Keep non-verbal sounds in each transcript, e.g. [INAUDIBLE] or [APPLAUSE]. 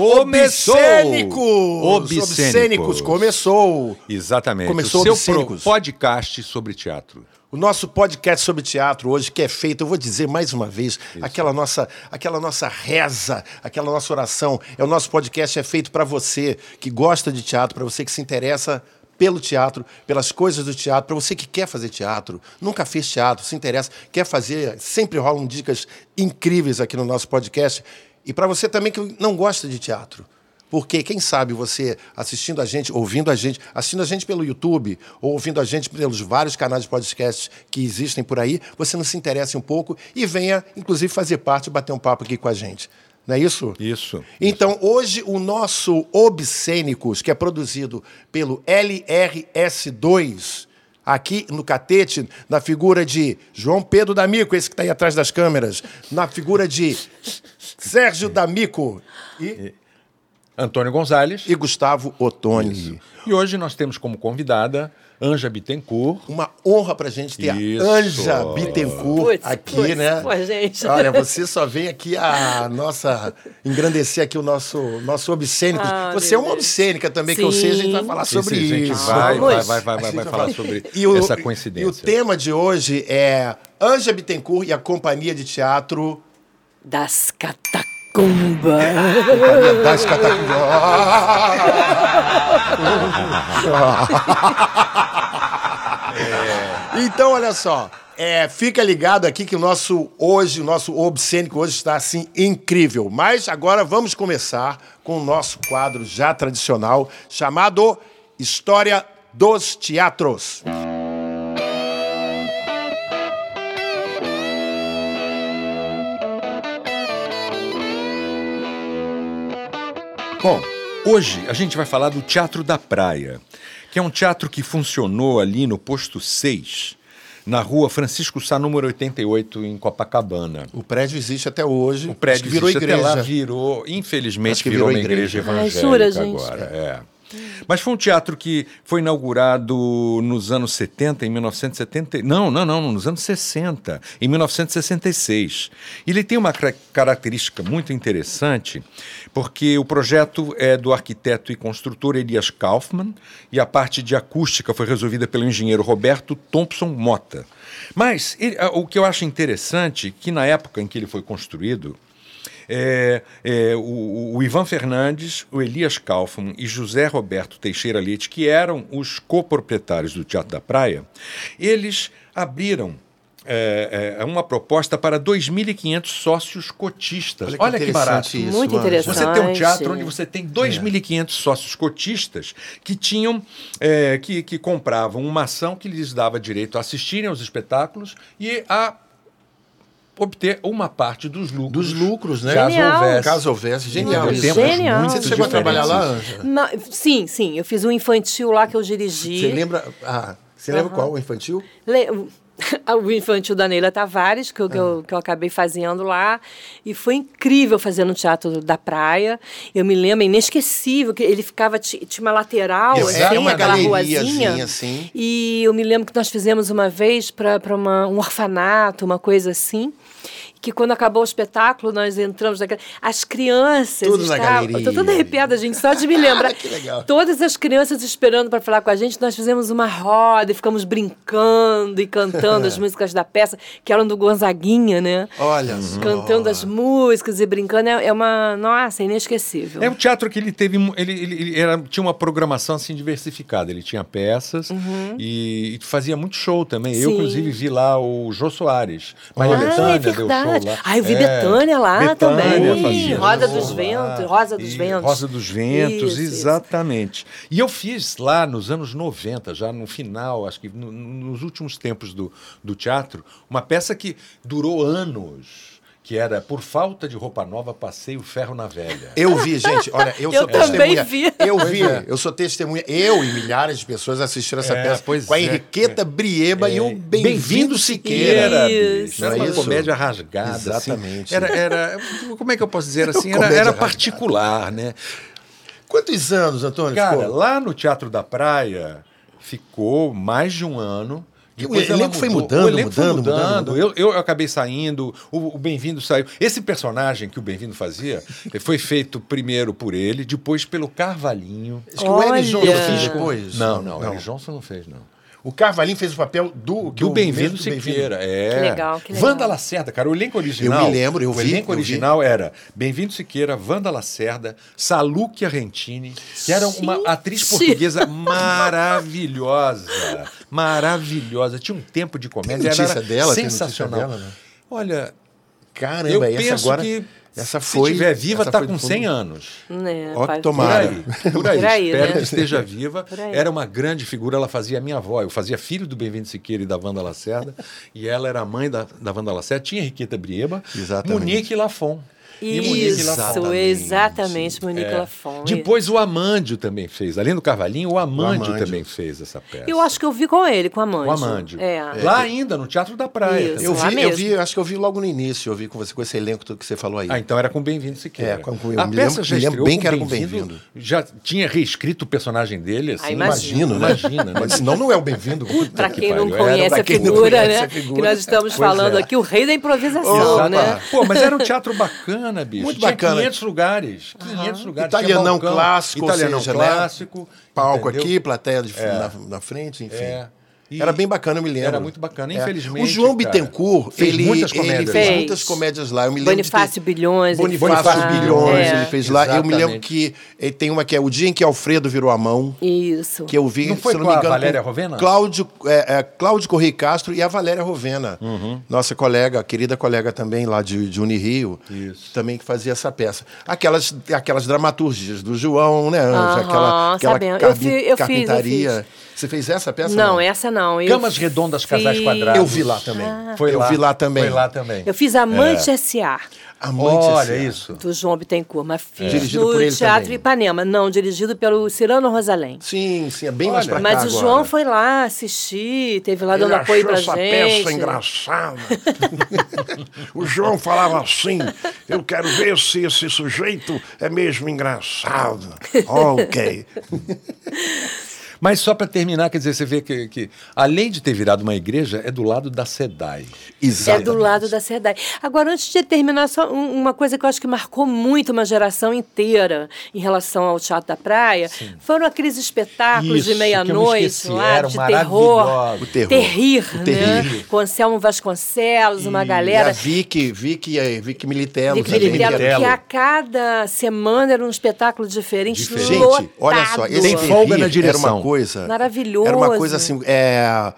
Começou! Obscênicos! Obscênicos. Obscênicos, começou! Exatamente. Começou o seu Obscênicos. podcast sobre teatro. O nosso podcast sobre teatro hoje, que é feito, eu vou dizer mais uma vez, aquela nossa, aquela nossa reza, aquela nossa oração, é o nosso podcast é feito para você que gosta de teatro, para você que se interessa pelo teatro, pelas coisas do teatro, para você que quer fazer teatro, nunca fez teatro, se interessa, quer fazer, sempre rolam dicas incríveis aqui no nosso podcast. E para você também que não gosta de teatro, porque quem sabe você assistindo a gente, ouvindo a gente, assistindo a gente pelo YouTube, ou ouvindo a gente pelos vários canais de podcasts que existem por aí, você não se interessa um pouco e venha, inclusive, fazer parte, bater um papo aqui com a gente. Não é isso? Isso. Então, hoje, o nosso Obscênicos, que é produzido pelo LRS2, aqui no Catete, na figura de João Pedro D'Amico, esse que está aí atrás das câmeras, na figura de Sérgio D'Amico e, Antônio Gonzalez. e Gustavo Ottoni. E hoje nós temos como convidada Anja Bittencourt. Uma honra pra gente ter Isso. a Anja Bittencourt Putz, aqui, putz, né? gente. Olha, você só vem aqui a nossa engrandecer aqui o nosso nosso obscênico. Ah, você é uma obscênica também, que eu sei, a gente vai Sim. falar Sim, sobre sim, a gente isso. vai, vai, vai, vai, A vai, gente vai vai falar sobre E o- essa E o coincidência. tema de hoje é Anja Bittencourt e a companhia de teatro Das catacumbas. Companhia das Catacumbas. Então, olha só. é, fica ligado aqui que o nosso hoje, o nosso obscênico hoje está assim incrível. Mas agora vamos começar com o nosso quadro já tradicional chamado História dos Teatros. Bom, hoje a gente vai falar do Teatro da Praia, que é um teatro que funcionou ali no posto 6, na rua Francisco Sá, número 88, em Copacabana. O prédio existe até hoje. O prédio virou existe igreja. até lá, virou, infelizmente, virou, virou uma igreja, igreja. Ai, evangélica jura, gente? agora. É. Mas foi um teatro que foi inaugurado nos anos 70, em 1970. Não, não, não, nos anos 60, em 1966. Ele tem uma característica muito interessante, porque o projeto é do arquiteto e construtor Elias Kaufmann, e a parte de acústica foi resolvida pelo engenheiro Roberto Thompson Mota. Mas ele- o que eu acho interessante, que na época em que ele foi construído, é, é, o, o Ivan Fernandes, o Elias Kaufmann e José Roberto Teixeira Leite, que eram os coproprietários do Teatro da Praia, eles abriram é, é, uma proposta para 2.500 sócios cotistas. Olha Olha, que que, barato. isso, Muito interessante. Você tem um teatro onde você tem 2.500 sócios cotistas que tinham, é, que, que compravam uma ação que lhes dava direito a assistirem aos espetáculos e a obter uma parte dos lucros. Dos lucros, né? Caso Genial. houvesse. Caso houvesse, genial. Tempos Genial. muito Você chegou a trabalhar lá. Anja? Não, sim, sim. Eu fiz um infantil lá que eu dirigi. Você lembra? Ah, você lembra qual? O infantil? Le- [LAUGHS] O infantil da Neila Tavares, que eu, que, Ah. eu, que eu acabei fazendo lá. E foi incrível fazer no Teatro da Praia. Eu me lembro, é inesquecível, que ele ficava, ti- tinha uma lateral, É, assim, uma aquela ruazinha. assim. E eu me lembro que nós fizemos uma vez para um orfanato, uma coisa assim. Que quando acabou o espetáculo, nós entramos naquela. As crianças. Tudo na estavam, galeria. Tô toda arrepiada, gente, só de me [LAUGHS] lembrar. Que legal. Todas as crianças esperando para falar com a gente, nós fizemos uma roda e ficamos brincando e cantando as [LAUGHS] músicas da peça, que eram do Gonzaguinha, né? Olha só. Cantando as músicas e brincando. É é uma. Nossa, é inesquecível. É um teatro que ele teve. Ele, ele- ele era- tinha uma programação assim diversificada. Ele tinha peças e, e fazia muito show também. Eu, Uhum. Sim. inclusive, vi lá o Jô Soares. Maria Ah, é deu show verdade. lá. Ah, eu vi É, Betânia lá Bethânia também. fazia show dos. Ventos, Rosa dos E Ventos. Rosa dos Ventos, Isso, isso. exatamente. E eu fiz lá nos anos 90, já no final, acho que no- nos últimos tempos do, do teatro, uma peça que durou anos. Que era Por Falta de Roupa Nova, Passei o Ferro na Velha. Eu vi, gente, olha, eu, [LAUGHS] Eu sou também testemunha. vi. Eu vi, é. eu sou testemunha. Eu e milhares de pessoas assistiram essa É, peça pois com a é. Henriqueta Brieba e o Bem-vindo Siqueira. Isso. Era é uma isso? comédia rasgada. Exatamente. Assim. Era, era, como é que eu posso dizer assim? Era, era particular, né? Quantos anos, Antônio? Cara, ficou? lá no Teatro da Praia ficou mais de um ano. O elenco foi mudando, o elenco foi mudando, mudando. mudando, Eu, eu acabei saindo, o, o Bem-vindo saiu. Esse personagem que o Bem-vindo fazia [LAUGHS] foi feito primeiro por ele, depois pelo Carvalhinho. Acho que o L. Olha. Johnson fez depois. Não, não, o L. Johnson não fez, não. O Carvalhinho fez o papel do... que Do o Bem-vindo Siqueira, é. Que legal, que legal. Wanda Lacerda, cara, o elenco original. Eu me lembro, eu o vi, elenco eu vi. original era Bem-vindo Siqueira, Wanda Lacerda, Saluque Argentini, que era uma Gente! atriz portuguesa maravilhosa. Maravilhosa. Tinha um tempo de comédia. Tem notícia era dela? Tem sensacional. notícia dela, né? Olha, Caramba, eu essa penso agora... que essa se foi, estiver viva, está com do fundo. 100 anos. Né, Ó, Por tomara. aí, [LAUGHS] por aí. Por aí, Espero né? que esteja viva. Era uma grande figura, ela fazia a minha avó. Eu fazia filho do Bem-vindo Siqueira e da Wanda Lacerda. e ela era a mãe da, da Wanda Lacerda. Tinha Henriqueta Brieba, Exatamente. Monique Lafon. E Monique Isso, exatamente, Monique É. Lafon. Depois o Amândio também fez. Além do Carvalhinho, o Amândio, Amândio. também fez essa peça. Eu acho que eu vi com ele, com a mãe. O Amândio. É. Lá ainda, no Teatro da Praia. Isso. Eu Lá vi, eu vi, acho que eu vi logo no início, eu vi com você, com esse elenco que você falou aí. Ah, então era com Bem-vindo Siqueira. É, com- com- eu a me peça lembro- já me lembro estreou bem que era com Bem-vindo. Bem-vindo. Já tinha reescrito o personagem dele, assim. Ah, imagino. né? Imagina, né? Mas senão não é o bem-vindo. Para que quem não pariu, era conhece quem não figura, conhece né? a figura. Que nós estamos Pois falando é. aqui, o rei da improvisação, né? Pô, mas era um teatro bacana, bicho. Muito Tinha bacana. 500 lugares. 500 lugares. Italianão balcão, clássico, Italianão seja, né? clássico. Palco entendeu? aqui, plateia de- na, na frente, enfim. É. E Era bem bacana, eu me lembro. Era muito bacana, É. infelizmente. O João cara, Bittencourt, fez ele, muitas ele comédias. fez Fez. muitas comédias lá. Eu me lembro de ter- Bonifácio Bilhões. ele Bonifácio fez lá. Bilhões, É. ele fez lá. Eu me lembro que ele tem uma que é O Dia em que Alfredo Virou a Mão, Isso. que eu vi, Não foi se não me a engano, Valéria com Rovena? Cláudio, é, é, Cláudio Correia Castro e a Valéria Rovena. Uhum. Nossa colega, querida colega também lá de, de Unirio, Isso. também que fazia essa peça. Aquelas, aquelas dramaturgias do João, né, Anja? Aham, aquela aquela sabendo. Eu fi- eu fiz, eu carpintaria. fiz. Você fez essa peça? Não, essa não. Eu Camas redondas, casais fiz- quadrados. Eu vi lá também. Foi eu lá, vi lá também. Foi lá também. Eu fiz Amante S.A. Amante Olha S.A. isso. do João Bittencourt, mas fiz Dirigido no por ele Teatro também. Ipanema. Não, dirigido pelo Cirano Rosalém. Sim, sim, é bem mais Olha, pra Mas cá o agora. João foi lá assistir, teve lá Ele dando apoio achou pra essa gente. peça engraçada. [LAUGHS] o João falava assim: eu quero ver se esse sujeito é mesmo engraçado. [LAUGHS] ok. Mas só para terminar, quer dizer, você vê que, que, além de ter virado uma igreja, é do lado da SEDAI. É do lado da SEDAI. Agora, antes de terminar, só um- uma coisa que eu acho que marcou muito uma geração inteira em relação ao Teatro da Praia foram aqueles espetáculos Isso, de meia-noite lá, de terror. O terror. Terrir, O né? terrir. Com Anselmo Vasconcelos, uma E a galera. Vicky, Vicky, é, Vicky Militello. Vicky Militello, que a cada semana era um espetáculo diferente. Diferente. Gente, olha só, lotado. esse Tem terrir folga na Era direção. Coisa. Maravilhoso. Era uma coisa assim. É,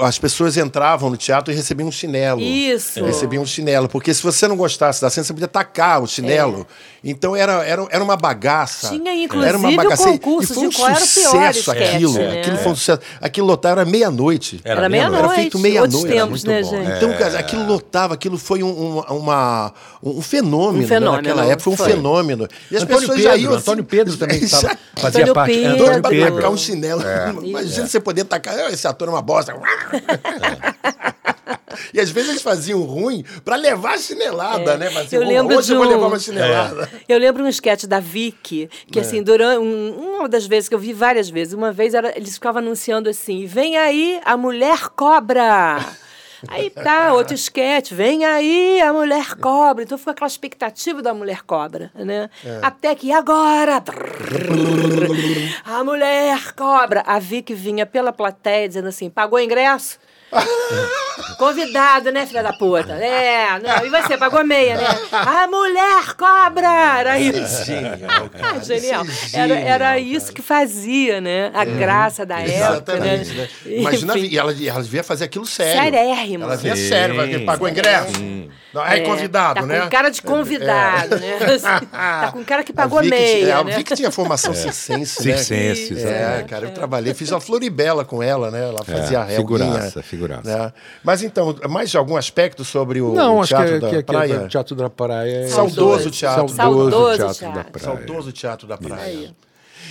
as pessoas entravam no teatro e recebiam um chinelo. Isso. Recebiam um chinelo. Porque se você não gostasse da cena, você podia tacar o chinelo. Então era, era, era uma bagaça. Tinha, inclusive, era uma bagaça. e foi um de qual era o pior sucesso esquete, aquilo. né? Aquilo foi um sucesso. Aquilo lotava, era meia-noite. Era Era meia-noite. Era feito meia-noite. tempos, muito né, bom. gente? Então, cara, aquilo lotava, aquilo foi um, um- uma, um fenômeno, Um fenômeno, né, naquela época, foi um fenômeno. E as Antônio pessoas já Pedro, iam assim- Antônio Pedro também [LAUGHS] fazia Antônio parte. Pedro. Antônio Pra Pedro. tacar um chinelo. É. [LAUGHS] Imagina você poder tacar. "Ah, Esse ator é uma bosta. E às vezes eles faziam ruim pra levar a chinelada, né? Mas, Eu lembro hoje eu vou um- levar uma chinelada. Eu lembro um sketch da Vicky, que assim, durante um- uma das vezes que eu vi várias vezes, uma vez era, eles ficavam anunciando assim: vem aí a mulher cobra. Aí tá, outro sketch, vem aí a mulher cobra. Então fica aquela expectativa da mulher cobra, né? Até que agora. a mulher cobra. A Vicky vinha pela plateia dizendo assim: pagou ingresso? [LAUGHS] Convidado, né, filha da puta? É, não, e você, pagou meia, né? A mulher cobra! Era isso. Genial, [LAUGHS] cara. Genial. Isso é Era, genial, era cara. isso que fazia, né? A graça da época, né? Exatamente, né? Imagina, Enfim. e ela, ela devia fazer aquilo sério. Serérrimo. Ela vinha Sim. sério, pagou ingresso. Não, é, convidado, tá né? com cara de convidado, né? [LAUGHS] tá com cara que pagou a Vicky, meia, é, a né? Tinha formação [LAUGHS] circense, né? Circense, É, cara, eu trabalhei, fiz a Floribela com ela, né? Ela fazia a Helguinha. figuraça, figuraça. Né? Mas então, mais algum aspecto sobre o, Não, o acho Teatro que, da que, que Praia? o Teatro da Praia é... Saudoso teatro. Saudoso, Saudoso Teatro, teatro. da Praia. Saudoso Teatro da Praia.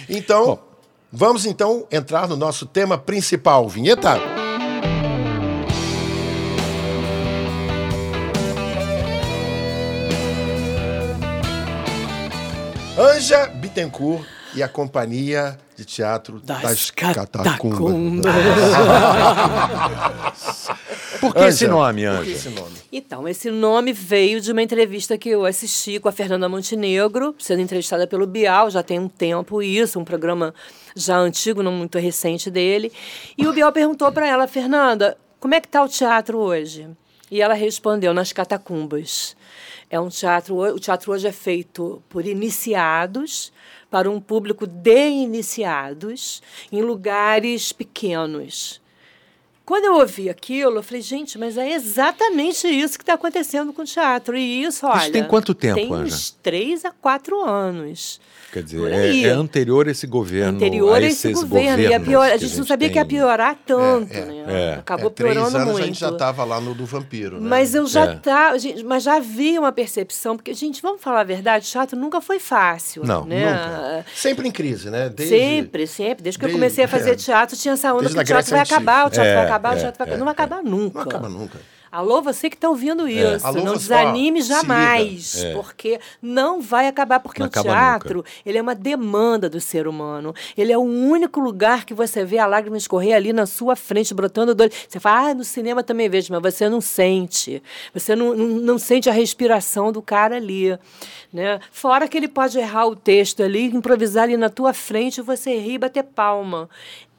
Então, vamos então entrar no nosso tema principal. Vinheta? Anja Bittencourt e a Companhia de Teatro das, Das Catacumbas. catacumbas. Por que Ângela, esse nome, Por que Anja? esse nome? Então, esse nome veio de uma entrevista que eu assisti com a Fernanda Montenegro, sendo entrevistada pelo Bial, já tem um tempo isso, um programa já antigo, não muito recente dele. E o Bial perguntou para ela, Fernanda, como é que está o teatro hoje? E ela respondeu, nas catacumbas. É um teatro, o teatro hoje é feito por iniciados, para um público de iniciados, em lugares pequenos. Quando eu ouvi aquilo, eu falei, gente, mas é exatamente isso que está acontecendo com o teatro. E isso, olha. tem quanto tempo, Tem Anja? uns três a quatro anos. Quer dizer, é, é anterior a esse governo. Anterior a a esse governo. Ia governos pior, a gente não sabia que ia tem. piorar tanto, É, é, né? é. Acabou É, três piorando anos muito. a gente já estava lá no do Vampiro, né? Mas eu já É. tá, gente, mas já havia uma percepção, porque, gente, vamos falar a verdade, teatro nunca foi fácil. Não, né? nunca. Sempre em crise, né? Desde... Sempre, sempre. Desde que eu desde- comecei a fazer é. teatro, tinha essa onda que a o teatro vai acabar, o teatro É, vai acabar, o é, teatro vai é, acabar. Não vai acabar nunca. Não acaba nunca. Alô, você que está ouvindo isso, Alô, não desanime jamais, porque não vai acabar, porque Não o teatro, ele é uma demanda do ser humano. Ele é o único lugar que você vê a lágrima escorrer ali na sua frente, brotando do olho. Você fala, ah, no cinema também vejo, mas você não sente. Você não, não, não sente a respiração do cara ali. Né? Fora que ele pode errar o texto ali, improvisar ali na tua frente, você rir e bater palma.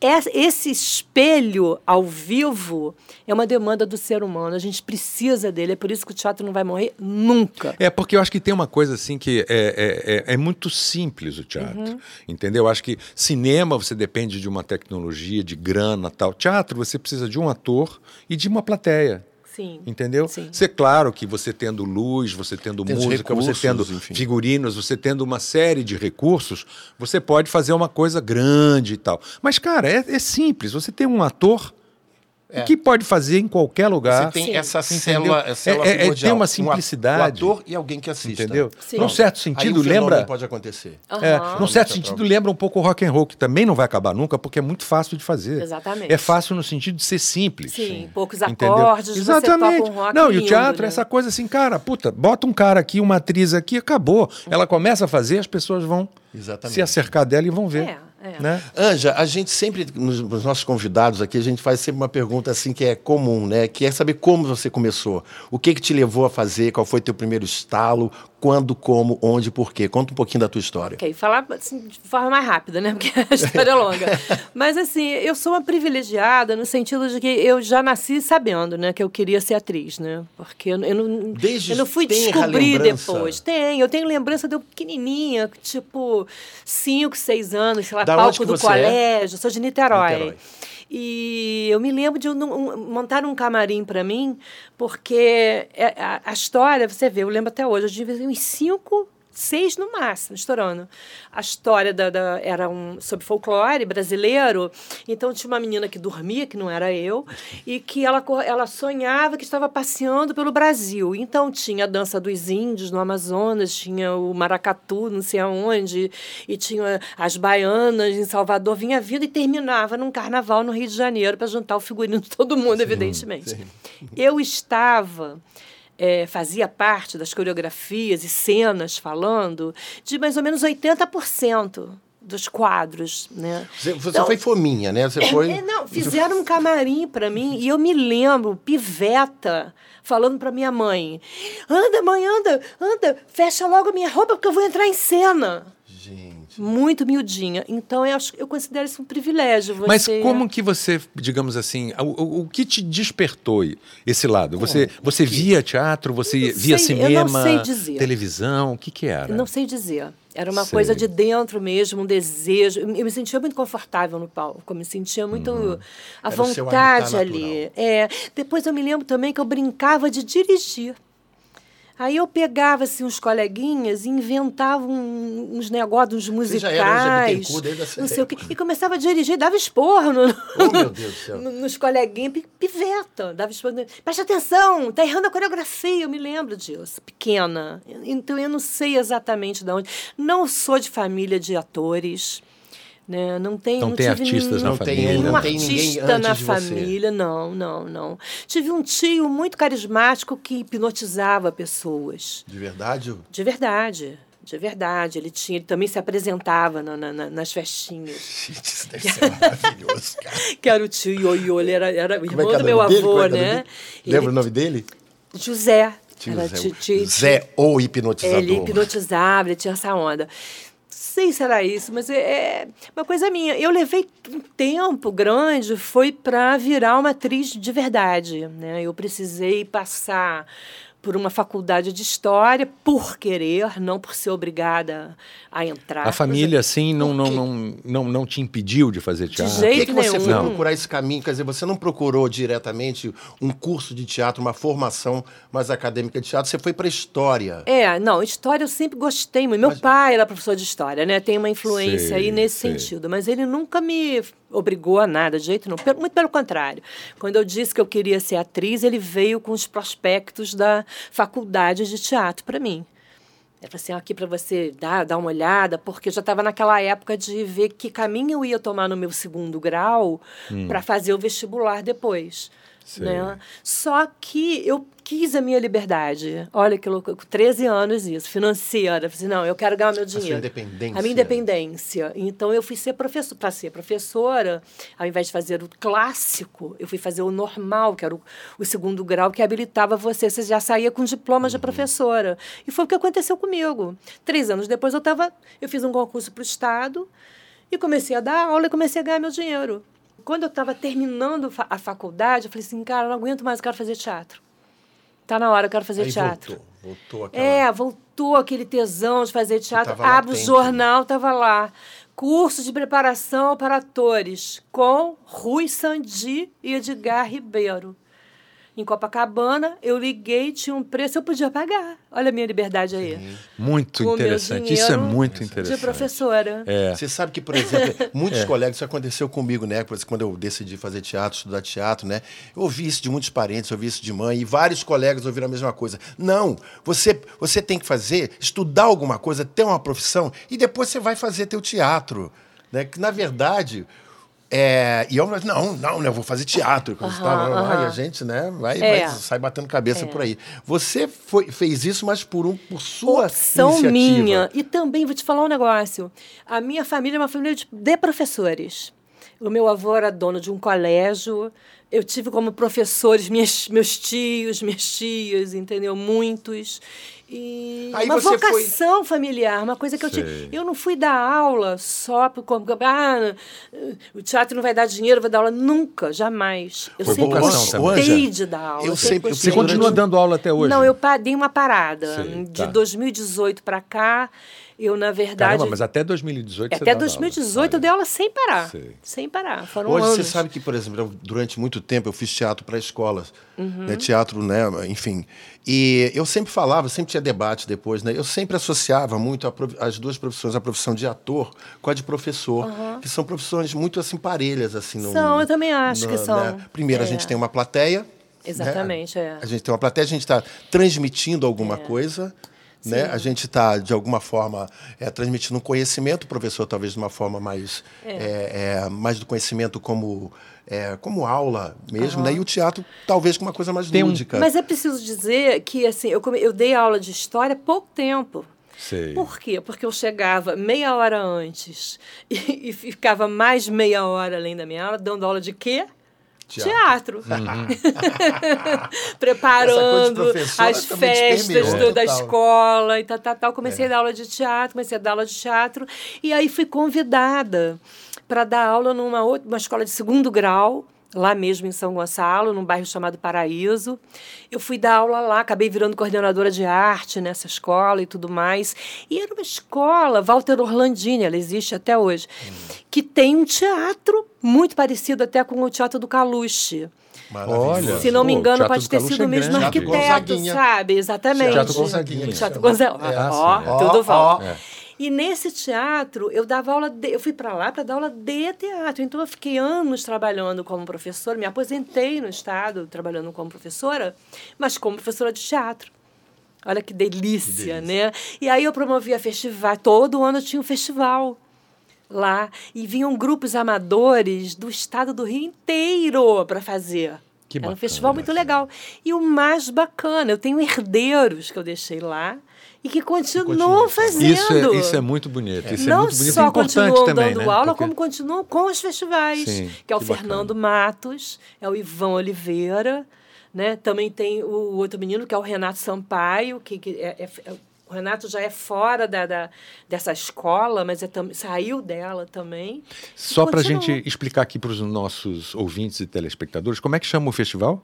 Es- Esse espelho ao vivo é uma demanda do ser humano. A gente precisa dele. É por isso que o teatro não vai morrer nunca. É, porque eu acho que tem uma coisa assim que é, é, é, é muito simples o teatro. Uhum. Entendeu? Eu acho que cinema você depende de uma tecnologia, de grana tal. Teatro você precisa de um ator e de uma plateia. Sim. Entendeu? Sim. Ser claro que você tendo luz, você tendo Tendo música, recursos, você tendo enfim. figurinos, você tendo uma série de recursos, você pode fazer uma coisa grande e tal. Mas, cara, é, é simples. Você tem um ator que pode fazer em qualquer lugar. Você tem Sim. essa Entendeu? célula, essa célula É- é- é- tem uma Um simplicidade. Um ator e alguém que assista. Entendeu? Sim. Num certo Aí sentido, o fenômeno lembra. pode acontecer. É, Aham. num certo sentido, não. lembra um pouco o rock and roll, que também não vai acabar nunca, porque é muito fácil de fazer. Exatamente. É fácil no sentido de ser simples. Sim, poucos Entendeu? acordes, você Exatamente. toca um rock não, e o teatro é né? essa coisa assim, cara, puta, bota um cara aqui, uma atriz aqui, acabou. Ela começa a fazer, as pessoas vão Exatamente. se acercar dela e vão ver. É, é. Né? Anja, a gente sempre, nos, nos nossos convidados aqui, a gente faz sempre uma pergunta assim que é comum, né? Que é saber como você começou. O que que te levou a fazer? Qual foi teu primeiro estalo? Quando, como, onde, por quê? Conta um pouquinho da tua história. Ok, falar assim, de forma mais rápida, né? [LAUGHS] Porque a história é longa. Mas, assim, eu sou uma privilegiada no sentido de que eu já nasci sabendo, né? Que eu queria ser atriz, né? Porque eu, eu não, Desde- eu não fui descobrir depois. Tem, eu tenho lembrança de eu pequenininha, tipo, 5, 6 anos, sei lá, Da palco do é? colégio. Eu sou de Niterói. Niterói. E eu me lembro de um, um, montar um camarim para mim, porque é- a, a história, você vê, eu lembro até hoje, eu ter uns cinco, seis no máximo, estourando. A história da, da- era um, sobre folclore brasileiro, então tinha uma menina que dormia, que não era eu, e que ela, ela sonhava que estava passeando pelo Brasil. Então tinha a dança dos índios no Amazonas, tinha o maracatu, não sei aonde, e tinha as baianas em Salvador, vinha vindo e terminava num carnaval no Rio de Janeiro para juntar o figurino de todo mundo, evidentemente. Eu estava eh, fazia parte das coreografias e cenas falando de mais ou menos 80% dos quadros, né? Você, você Então, foi fominha, né? Você foi. [LAUGHS] é, não, fizeram um camarim para mim e eu me lembro, piveta, falando para minha mãe: anda, mãe, anda, anda, fecha logo a minha roupa porque eu vou entrar em cena. Gente. Muito miudinha. Então eu, acho, eu considero isso um privilégio. Você... Mas como que você, digamos assim, o, o- o que te despertou esse lado? Você, você via teatro, você não via sei, eu cinema, não sei dizer. televisão, o que que era? Não sei dizer. Era uma Sei. coisa de dentro mesmo, um desejo. Eu me sentia muito confortável no palco, eu me sentia muito à Era vontade ali. É. Depois eu me lembro também que eu brincava de dirigir. Aí eu pegava assim, uns coleguinhas e inventava um- uns negócios, uns Você já era musicais. Bittencourt desde não sei o quê. E começava a dirigir, dava esporro no, Oh, meu Deus do céu. [LAUGHS] no- nos coleguinhas, pi- piveta, dava esporro. Presta atenção, tá errando a coreografia, eu me lembro disso, pequena. Então eu não sei exatamente de onde. Não sou de família de atores. Né? Não, tem, Não não tem artistas na nenhum, família. nenhum Não tem ninguém artista antes na de você. família, não, não, não. Tive um tio muito carismático que hipnotizava pessoas. De verdade? De verdade. De verdade, ele tinha, ele também se apresentava na, na, na, nas festinhas. Gente, isso deve ser maravilhoso, cara. [LAUGHS] Que era o tio Ioiô, ele era, era o Como é irmão é do o meu avô, é o né? dele? Lembra o nome dele? José. Tio Zé. Zé ou hipnotizador. Ele hipnotizava, ele tinha essa onda. Sei se era isso, mas é é uma coisa minha. Eu levei um tempo grande, foi para virar uma atriz de verdade. Né? Eu precisei passar por uma faculdade de história por querer, não por ser obrigada a entrar. A família, assim, não, não, não, não, não te impediu de fazer teatro? Por que, jeito que você foi procurar esse caminho? Quer dizer, você não procurou diretamente um curso de teatro, uma formação mais acadêmica de teatro, você foi para história. É, não, história eu sempre gostei muito. Meu pai era professor de história, né? Tem uma influência Sei, aí nesse sei. sentido. Mas ele nunca me obrigou a nada, de jeito nenhum. Muito pelo contrário. Quando eu disse que eu queria ser atriz, ele veio com os prospectos da faculdade de teatro para mim. Ele falou assim, aqui para você dar, dar uma olhada, porque eu já estava naquela época de ver que caminho eu ia tomar no meu segundo grau para fazer o vestibular depois. Né? Só que eu quis a minha liberdade. Olha que louco, com 13 anos isso, financeira. Eu falei, assim, não, eu quero ganhar o meu sua dinheiro. independência. A minha independência. Então eu fui ser professora, para ser professora, ao invés de fazer o clássico, eu fui fazer o normal, que era o, o segundo grau, que habilitava você. Você já saía com diploma Uhum. de professora. E foi o que aconteceu comigo. Três anos depois eu tava, eu fiz um concurso para o Estado e comecei a dar aula e comecei a ganhar meu dinheiro. Quando eu estava terminando a faculdade, eu falei assim, cara, eu não aguento mais, eu quero fazer teatro. Tá na hora, eu quero fazer Aí teatro. voltou, voltou aquela... É, voltou aquele tesão de fazer teatro. Abre o jornal, tava lá. Curso de preparação para atores com Rui Sandi e Edgar Ribeiro. Em Copacabana, eu liguei, tinha um preço, eu podia pagar. Olha a minha liberdade aí. Muito Com meu interessante. Isso é muito De interessante. professora. É. Você sabe que, por exemplo, [LAUGHS] muitos colegas, isso aconteceu comigo, né? Por exemplo, Quando eu decidi fazer teatro, estudar teatro, né? Eu ouvi isso de muitos parentes, eu ouvi isso de mãe, e vários colegas ouviram a mesma coisa. Não, você, você tem que fazer, estudar alguma coisa, ter uma profissão, e depois você vai fazer teu teatro. Né? Que, na verdade. É, e eu não, não, né, eu vou fazer teatro. lá, E a gente, né, vai, É. vai- sai batendo cabeça por aí. Você foi, fez isso, mas por, um, por sua opção iniciativa. minha. E também vou te falar um negócio. A minha família é uma família de, de professores. O meu avô era dono de um colégio. Eu tive como professores minhas, meus tios, minhas tias, entendeu? Muitos. E Aí uma você foi- vocação familiar, uma coisa que eu tinha. Eu não fui dar aula só como ah, o teatro não vai dar dinheiro, vai dar aula nunca, jamais. Eu Foi sempre vocação gostei de dar aula. Eu sempre- eu Você continua dando aula até hoje? Não, eu dei uma parada. Sei, de tá. 2018 para cá, eu, na verdade. Caramba, mas até 2018 você até dava 2018 eu aula. dei aula sem parar. Sei. Sem parar. Foram Hoje anos. você sabe que, por exemplo, eu, durante muito tempo eu fiz teatro para escolas, Uhum. né, teatro, né, enfim. E eu sempre falava, sempre tinha debate depois, né? Eu sempre associava muito a prof- as duas profissões, a profissão de ator com a de professor, que são profissões muito assim parelhas assim. no- São, eu também acho que na- são. né? Primeiro a É. gente tem uma plateia. né? Exatamente, é. A gente tem uma plateia, a gente está transmitindo alguma coisa. Né? A gente está, de alguma forma, é, transmitindo um conhecimento, o professor talvez de uma forma mais, é, é, mais do conhecimento como, é, como aula mesmo, né? e o teatro talvez com uma coisa mais Tem um- lúdica. Mas é preciso dizer que assim, eu, come- eu dei aula de história há pouco tempo. Sei. Por quê? Porque eu chegava meia hora antes [LAUGHS] e, e ficava mais meia hora além da minha aula, dando aula de quê? Teatro. Teatro. [LAUGHS] Preparando de professora as festas do- da total. escola e tal, tal, tal. Comecei a dar aula de teatro, comecei a dar aula de teatro. E aí fui convidada para dar aula numa outra, uma escola de segundo grau, lá mesmo em São Gonçalo, num bairro chamado Paraíso. Eu fui dar aula lá, acabei virando coordenadora de arte nessa escola e tudo mais. E era uma escola, Walter Orlandini, ela existe até hoje, que tem um teatro muito parecido até com o Teatro do Caluche. Maravilhoso. Olha. Se não me Pô, engano, Teatro pode ter sido é o mesmo arquiteto, sabe? Exatamente. Teatro Gonzaguinha. Teatro Gonzaguinha. É, Ó, assim, tudo ó. E nesse teatro, eu dava aula, de, eu fui para lá para dar aula de teatro. Então, eu fiquei anos trabalhando como professora, me aposentei no Estado trabalhando como professora, mas como professora de teatro. Olha que delícia, né? E aí eu promovia festival, todo ano tinha um festival lá. E vinham grupos amadores do estado do Rio inteiro para fazer. Que Era um bacana, festival muito legal. E o mais bacana, eu tenho herdeiros que eu deixei lá. E que continuam Continua. fazendo. Isso é, isso é muito bonito. Isso é não muito bonito e só importante continuam também, dando né? aula, Porque- como continuam com os festivais. Sim, que é o que bacana. Fernando Matos, é o Ivan Oliveira, né? Também tem o outro menino, que é o Renato Sampaio, que, que é, é- é- o Renato já é fora da, da- dessa escola, mas é tam- saiu dela também. Só para a gente explicar aqui para os nossos ouvintes e telespectadores, como é que chama o festival?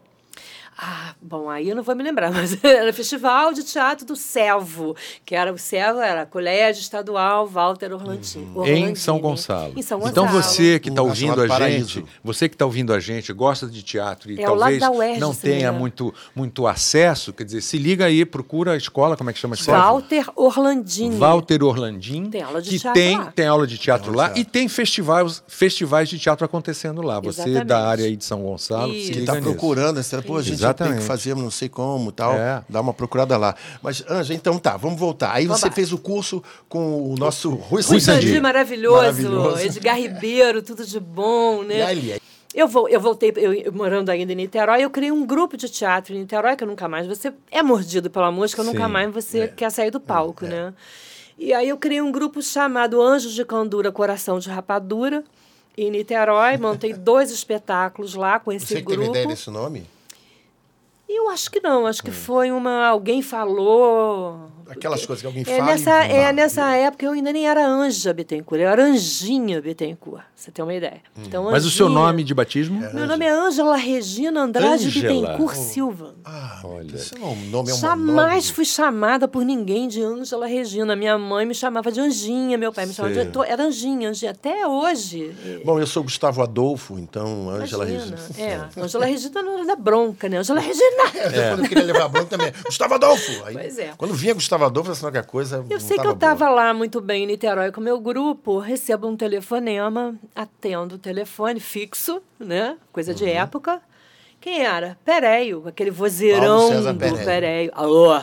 Ah, bom, aí eu não vou me lembrar, [LAUGHS] mas era o Festival de Teatro do Selvo, que era o Selvo, era Colégio Estadual Walter Orlandini. Uhum. Em São Orlandini. Gonçalo. Em São Então Gonçalo. você que está Um lugar ouvindo a Paraíso. gente, você que está ouvindo a gente, gosta de teatro e É talvez UERJ, não tenha muito, muito acesso, quer dizer, se liga aí, procura a escola, como é que chama a escola? Walter Orlandini. Walter Orlandim, Tem aula de que teatro tem, lá. tem aula de teatro aula lá de e tem festivais, festivais de teatro acontecendo lá. Você Exatamente. da área aí de São Gonçalo, Isso. se Que liga tá nisso. procurando, você, pô, a gente tem Exatamente. que fazer não sei como tal. É. Dá uma procurada lá. Mas, Anja, então tá, vamos voltar. Aí Vamos você lá. fez o curso com o nosso Rui Rui Sandi. Sandi, maravilhoso. Maravilhoso. Edgar Ribeiro, tudo de bom, E né? ali, Eu, vou, eu voltei, eu, eu morando ainda em Niterói, eu criei um grupo de teatro em Niterói, que eu nunca mais. Você é mordido pela música, nunca Sim, mais você quer sair do palco, né? E aí eu criei um grupo chamado Anjos de Candura, Coração de Rapadura, em Niterói. Montei dois espetáculos lá com esse você que teve grupo. ideia desse nome? Eu acho que não, acho que foi uma. Alguém falou. Aquelas coisas que alguém É fala. e nessa, é, nessa época eu ainda nem era Anja Bittencourt, eu era Anjinha Bittencourt, pra você ter uma ideia. Então, Mas o seu nome de batismo? Meu nome é Ângela Regina Andrade Ângela. Bittencourt Silva. Ah, Olha. Isso é um nome, é um Jamais nome. fui chamada por ninguém de Ângela Regina. Minha mãe me chamava de Anjinha, meu pai me chamava Sei. de. Era Anjinha, Anjinha. Até hoje. Bom, eu sou Gustavo Adolfo, então, Ângela. Regina. É, Ângela Regina não era da bronca, né? Ângela Regina! É. Quando eu queria levar bronca também. Gustavo Adolfo! Aí, Pois é. Quando vinha Gustavo Adolfo, eu que a coisa. Eu sei que eu estava lá muito bem em Niterói com o meu grupo, recebo um telefonema, atendo o telefone fixo, né? Coisa Uhum. de época. Quem era? Pereio, aquele vozeirão do Pereio. Pereio. Alô?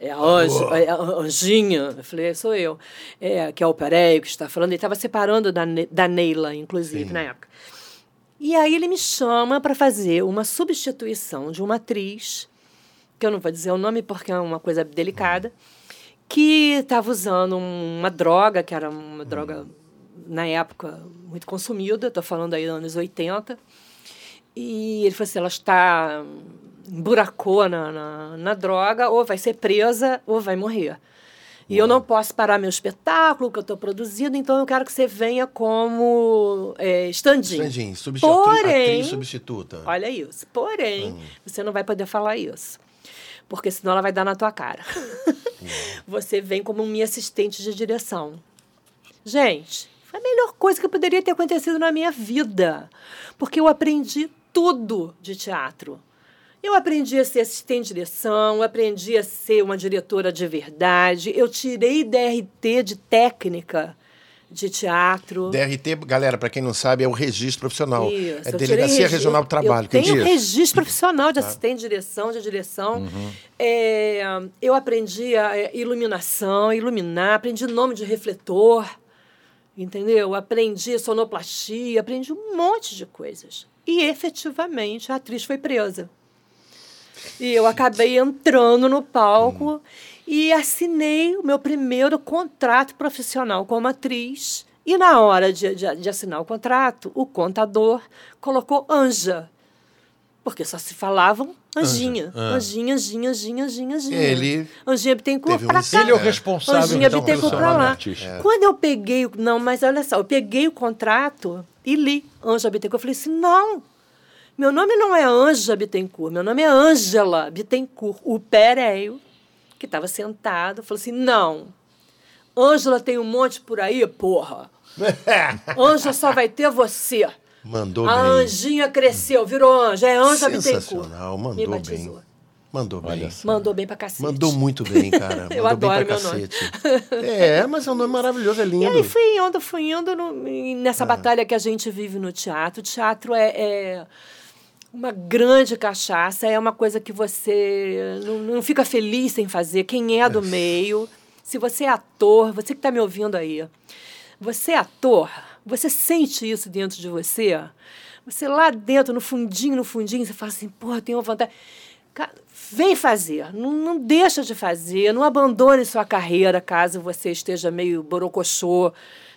É a, Anjo, é a Anjinha, eu falei, sou eu. É, que é o Pereio que está falando. Ele estava separando da, Ne- da Neila, inclusive, na época. E aí ele me chama para fazer uma substituição de uma atriz, que eu não vou dizer o nome porque é uma coisa delicada, que estava usando uma droga, que era uma droga, na época, muito consumida, estou falando aí dos anos 80. E ele falou assim, ela está emburacou na, na, na droga, ou vai ser presa, ou vai morrer. E eu não posso parar meu espetáculo que eu estou produzindo, então eu quero que você venha como é, stand-in. Stand-in, substitu- Porém, substituta. Olha isso. Porém, Hum. você não vai poder falar isso. Porque senão ela vai dar na tua cara. [LAUGHS] você vem como minha assistente de direção. Gente, foi a melhor coisa que poderia ter acontecido na minha vida. Porque eu aprendi tudo de teatro. Eu aprendi a ser assistente de direção, aprendi a ser uma diretora de verdade. Eu tirei DRT de técnica de teatro. DRT, galera, para quem não sabe, é o registro profissional. Isso, é Delegacia regi- Regional do Trabalho. Eu tenho registro profissional de assistente de direção, de direção. É, eu aprendi a é, iluminação, iluminar, aprendi nome de refletor, entendeu? Aprendi sonoplastia, aprendi um monte de coisas. E efetivamente a atriz foi presa. E eu acabei entrando no palco e assinei o meu primeiro contrato profissional como atriz. E na hora de, de, de assinar o contrato, o contador colocou Anja. Porque só se falavam Anjinha. Anja, ah. Anjinha, Anjinha, Anjinha, Anjinha, Anjinha. Ele Anjinha Bittencourt um pra cá. Ele é o responsável Anjinha então, Bittencourt pra lá. artístico. Quando eu peguei, não, mas olha só, eu peguei o contrato e li Anja Bittencourt. Eu falei assim, não, meu nome não é Anja Bittencourt, meu nome é Ângela Bittencourt. O Pereio, que estava sentado, falou assim, não, Ângela tem um monte por aí, porra. [LAUGHS] Ângela só vai ter você. mandou A bem. Anjinha cresceu, virou Anja, é Anja Bittencourt. Sensacional, Me mandou batizou. bem. Mandou bem. Mandou bem pra cacete. Mandou muito bem, cara. [LAUGHS] Eu Mandou adoro bem pra meu nome. cacete. É, mas é um nome maravilhoso, é E lindo. aí fui indo, fui indo no- e nessa batalha que a gente vive no teatro. O teatro é, é uma grande cachaça, é uma coisa que você não, não fica feliz sem fazer. Quem é do meio, se você é ator, você que está me ouvindo aí, você é ator, você sente isso dentro de você? Você lá dentro, no fundinho, no fundinho, você fala assim, porra, tenho vontade. Vem fazer, não, não deixa de fazer, não abandone sua carreira caso você esteja meio borocochô,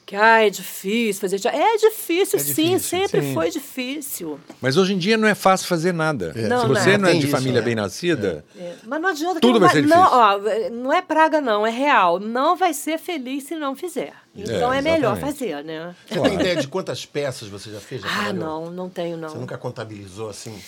que ah, é difícil fazer teatro. É difícil, É sim, difícil, sempre sim. foi difícil. Mas hoje em dia não é fácil fazer nada. Não, Se você não. não é de isso, família né? bem nascida, É, Mas não adianta Tudo que vai não ser não, difícil. ó, não é praga, não, é real. Não vai ser feliz se não fizer. Então é, melhor exatamente. fazer, né? Você tem ideia de quantas peças você já fez? Já Ah, trabalhou? não, não tenho, não. Você nunca contabilizou assim?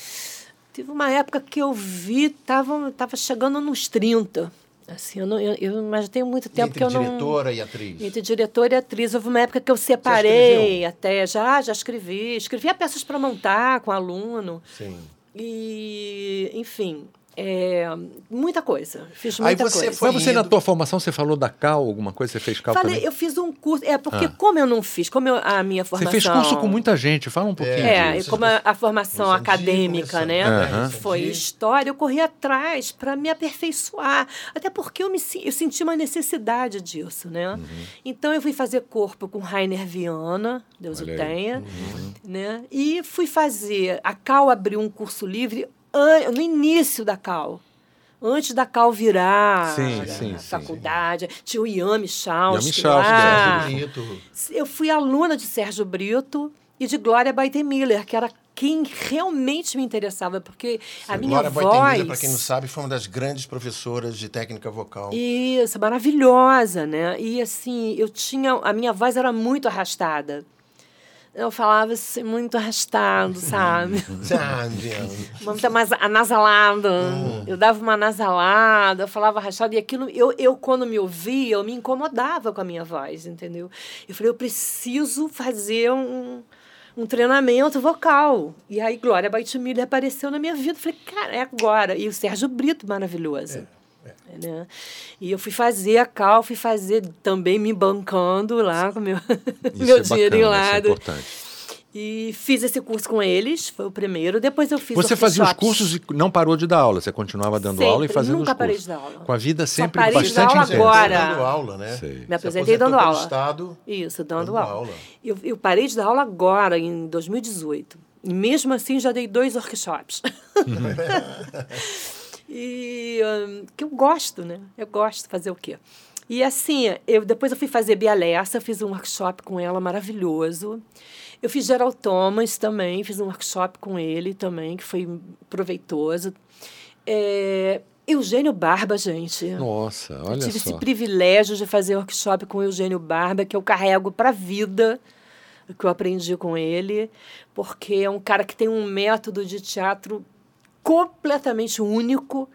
Teve uma época que eu vi, tava, tava chegando nos 30. Assim, eu, não, eu, eu, mas tem muito tempo Entre que eu não. diretora e atriz. Entre diretora e atriz. Houve uma época que eu separei até. Já, já escrevi. Escrevia peças para montar com aluno. Sim. E, enfim, é, muita coisa. Fiz Aí muita você coisa. foi- Mas você, na tua formação, você falou da Cal, alguma coisa? Você fez Cal Falei, também? eu fiz um curso. É, porque como eu não fiz, como eu- a minha Você formação. fez curso com muita gente. Fala um pouquinho É, disso. e como a, a formação acadêmica, né? Foi história, eu corri atrás para me aperfeiçoar. Até porque eu, me, eu senti uma necessidade disso, né? Uhum. Então eu fui fazer corpo com Rainer Viana, Deus Olha o aí. tenha, Uhum. né? E fui fazer. A Cal abriu um curso livre no início da Cal. Antes da Cal virar Sim, a sim, sim. faculdade, tinha o Yami Chausti Yami Brito. Eu fui aluna de Sérgio Brito e de Glória Baiten-Miller, que era quem realmente me interessava, porque a minha Glória voz... Boitemila, para quem não sabe, foi uma das grandes professoras de técnica vocal. Isso, maravilhosa, né? E assim, eu tinha... A minha voz era muito arrastada. Eu falava assim, muito arrastado, sabe? [LAUGHS] Sabe? Muito mais anasalada. Hum. Eu dava uma anasalada, eu falava arrastado. E aquilo, eu, eu, quando me ouvia, eu me incomodava com a minha voz, entendeu? Eu falei, eu preciso fazer um, um treinamento vocal. E aí, Glória Baitimilha apareceu na minha vida. Eu falei, cara, é agora. E o Sérgio Brito, maravilhoso. Né? E eu fui fazer a cal, fui fazer também me bancando lá com meu, [LAUGHS] meu é dinheirinho bacana, isso é lá. importante. e fiz esse curso com eles, foi o primeiro. Depois eu fiz Você fazia os cursos e não parou de dar aula. Você continuava dando Sempre, aula e fazendo nunca os parei cursos. de dar aula. Com a vida Só sempre parei de dar bastante aula intensa. agora. Dando aula, né? Sei. Me Se apresentei dando aula. Estado, Isso, dando, Dando aula. aula. Eu, eu parei de dar aula agora, em 2018. E mesmo assim já dei dois workshops. [LAUGHS] [LAUGHS] e hum, que eu gosto, né? Eu gosto de fazer o quê? E assim, eu, depois eu fui fazer Bia Lessa, fiz um workshop com ela maravilhoso. Eu fiz Gerald Thomas também, fiz um workshop com ele também, que foi proveitoso. É, Eugênio Barba, gente. Nossa, olha tive só. esse privilégio de fazer workshop com o Eugênio Barba, que eu carrego para a vida, o que eu aprendi com ele, porque é um cara que tem um método de teatro completamente único.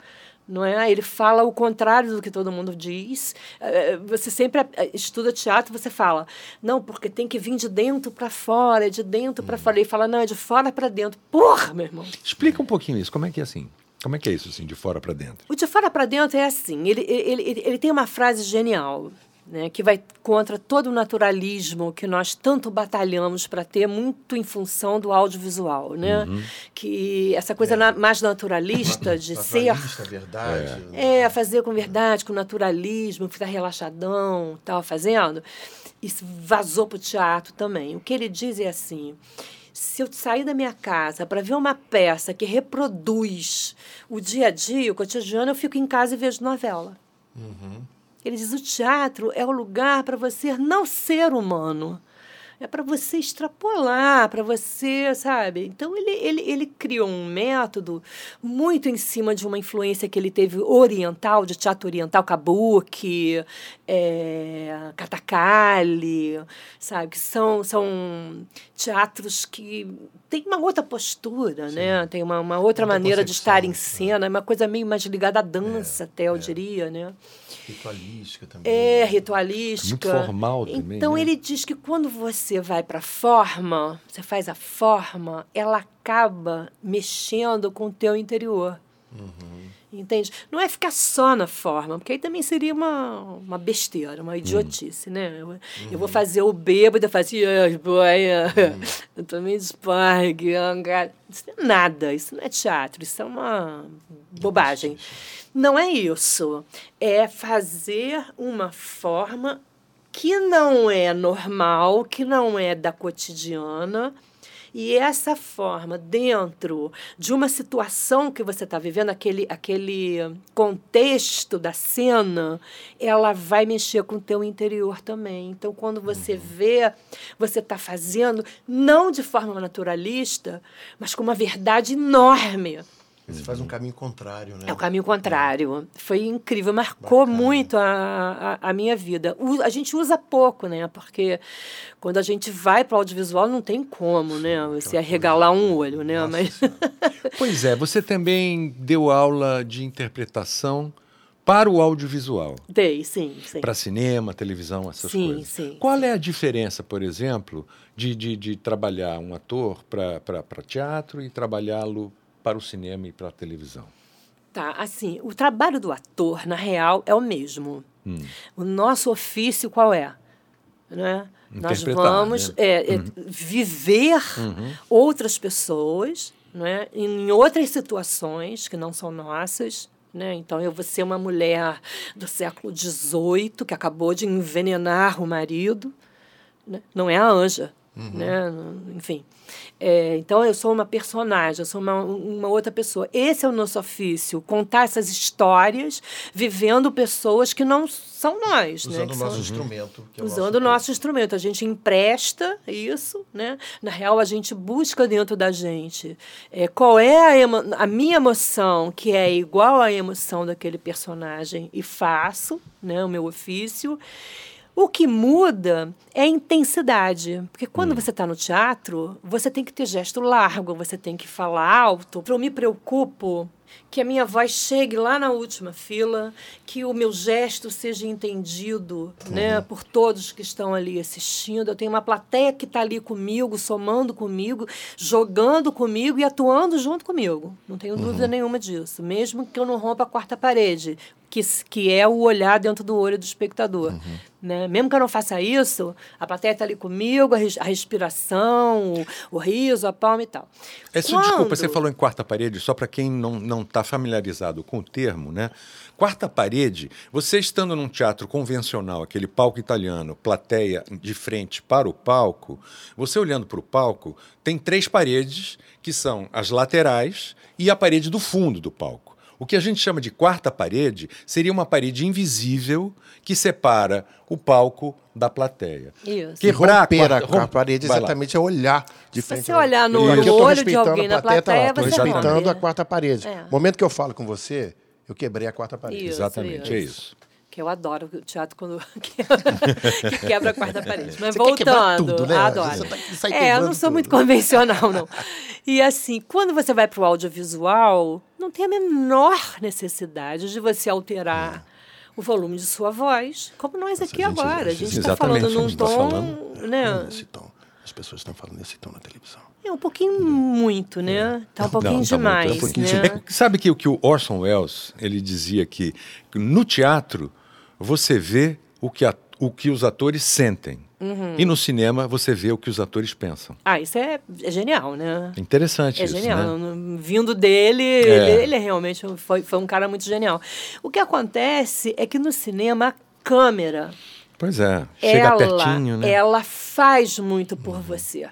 Não é? Ele fala o contrário do que todo mundo diz. Eh, Você sempre eh, estuda teatro, você fala, não, porque tem que vir de dentro para fora, é de dentro para fora. Ele fala, não, é de fora para dentro. Porra, meu irmão! Explica um pouquinho isso. Como é que é assim? Como é que é isso, assim, de fora para dentro? O de fora para dentro é assim, ele, ele, ele, ele tem uma frase genial, né, que vai contra todo o naturalismo que nós tanto batalhamos para ter, muito em função do audiovisual, né? Que essa coisa na- mais naturalista de ser naturalista, verdade. é, fazer com verdade, com naturalismo, ficar relaxadão, tal, fazendo. Isso vazou para o teatro também. O que ele diz é assim: se eu sair da minha casa para ver uma peça que reproduz o dia a dia, o cotidiano, eu fico em casa e vejo novela. Ele diz: o teatro é o lugar para você não ser humano. É para você extrapolar, para você, sabe? Então, ele, ele, ele criou um método muito em cima de uma influência que ele teve oriental, de teatro oriental, kabuki, é, katakali, sabe? Que são, são teatros que têm uma outra postura, né? Tem uma, uma outra Outra maneira de estar em né? cena, é uma coisa meio mais ligada à dança, até, eu diria, né? Ritualística também. É, né? ritualística. Muito formal também, Então né? ele diz que quando você vai para a forma, você faz a forma, ela acaba mexendo com o teu interior. Uhum. Entende? Não é ficar só na forma, porque aí também seria uma, uma besteira, uma idiotice, né? Eu, eu vou fazer o bêbado e fazer assim, "Ah, boy, eu também despargue, isso não é nada, isso não é teatro, isso é uma bobagem. Não é isso. É fazer uma forma que não é normal, que não é da cotidiana E essa forma, dentro de uma situação que você está vivendo, aquele, aquele contexto da cena, ela vai mexer com o teu interior também. Então, quando você uhum. vê, você está fazendo, não de forma naturalista, mas com uma verdade enorme. Você faz um caminho contrário, né? É o caminho contrário. Foi incrível, marcou Bacana. muito a, a, a, minha vida. O, a gente usa pouco, né? Porque quando a gente vai para o audiovisual, não tem como, né? Você arregalar um olho, né? Mas... [LAUGHS] pois é, você também deu aula de interpretação para o audiovisual. Dei, sim, sim. Para cinema, televisão, essas sim, coisas. Sim, Qual sim. é a diferença, por exemplo, de, de, de trabalhar um ator para teatro e trabalhá-lo para o cinema e para a televisão? Tá, assim, o trabalho do ator, na real, é o mesmo. Hum. O nosso ofício qual é? Né? Nós vamos né? é, é, uhum. viver uhum. outras pessoas né? em outras situações que não são nossas. Né? Então, eu vou ser uma mulher do século XVIII que acabou de envenenar o marido. Né? Não é a Anja. Uhum. Né? Enfim. É, então, eu sou uma personagem, eu sou uma, uma outra pessoa. Esse é o nosso ofício, contar essas histórias, vivendo pessoas que não são nós. Usando né? o nosso são, instrumento. É usando o nosso, instrumento. A gente empresta isso, né? Na real, a gente busca dentro da gente é, qual é a, a minha emoção, que é igual à emoção daquele personagem, e faço né, o meu ofício. O que muda é a intensidade. Porque quando hum. você está no teatro, você tem que ter gesto largo, você tem que falar alto. Eu me preocupo que a minha voz chegue lá na última fila, que o meu gesto seja entendido uhum. né, por todos que estão ali assistindo. Eu tenho uma plateia que está ali comigo, somando comigo, jogando comigo e atuando junto comigo. Não tenho uhum. dúvida nenhuma disso. Mesmo que eu não rompa a quarta parede, que, que é o olhar dentro do olho do espectador. Uhum. Né? Mesmo que eu não faça isso, a plateia está ali comigo, a, res, a respiração, o, o, riso, a palma e tal. Essa, Quando... Desculpa, você falou em quarta parede, só para quem não está familiarizado com o termo, né? Quarta parede, você estando num teatro convencional, aquele palco italiano, plateia de frente para o palco, você olhando para o palco, tem três paredes que são as laterais e a parede do fundo do palco. O que a gente chama de quarta parede seria uma parede invisível que separa o palco da plateia. Isso. Quebrar romper a, quarta, a parede exatamente é olhar de frente. Se você olhar no, no olho de alguém na plateia, plateia tá você respeitando a quarta parede. É. Momento que eu falo com você, eu quebrei a quarta parede. Isso, exatamente, isso. é isso. Que eu adoro o teatro quando [LAUGHS] que quebra a quarta parede. Mas você voltando, tudo, né? adoro. Tá, é, eu não sou tudo. muito convencional, não. E assim, quando você vai para o audiovisual, não tem a menor necessidade de você alterar. É o volume de sua voz, como nós aqui a gente, agora. A gente está falando num tá tom. Falando, né? Nesse tom. As pessoas estão falando nesse tom na televisão. É um pouquinho muito, né? Tá um pouquinho Não, tá demais. Muito, é um pouquinho né? de... Sabe que o que o Orson Welles ele dizia que no teatro você vê o que, a, o que os atores sentem. Uhum. E no cinema você vê o que os atores pensam. Ah, isso é, é genial, né? Interessante é isso, genial. Né? Vindo dele, é. ele, ele, é realmente foi, foi um cara muito genial. O que acontece é que no cinema a câmera... Pois é, chega ela, pertinho, né? Ela faz muito por uhum. você.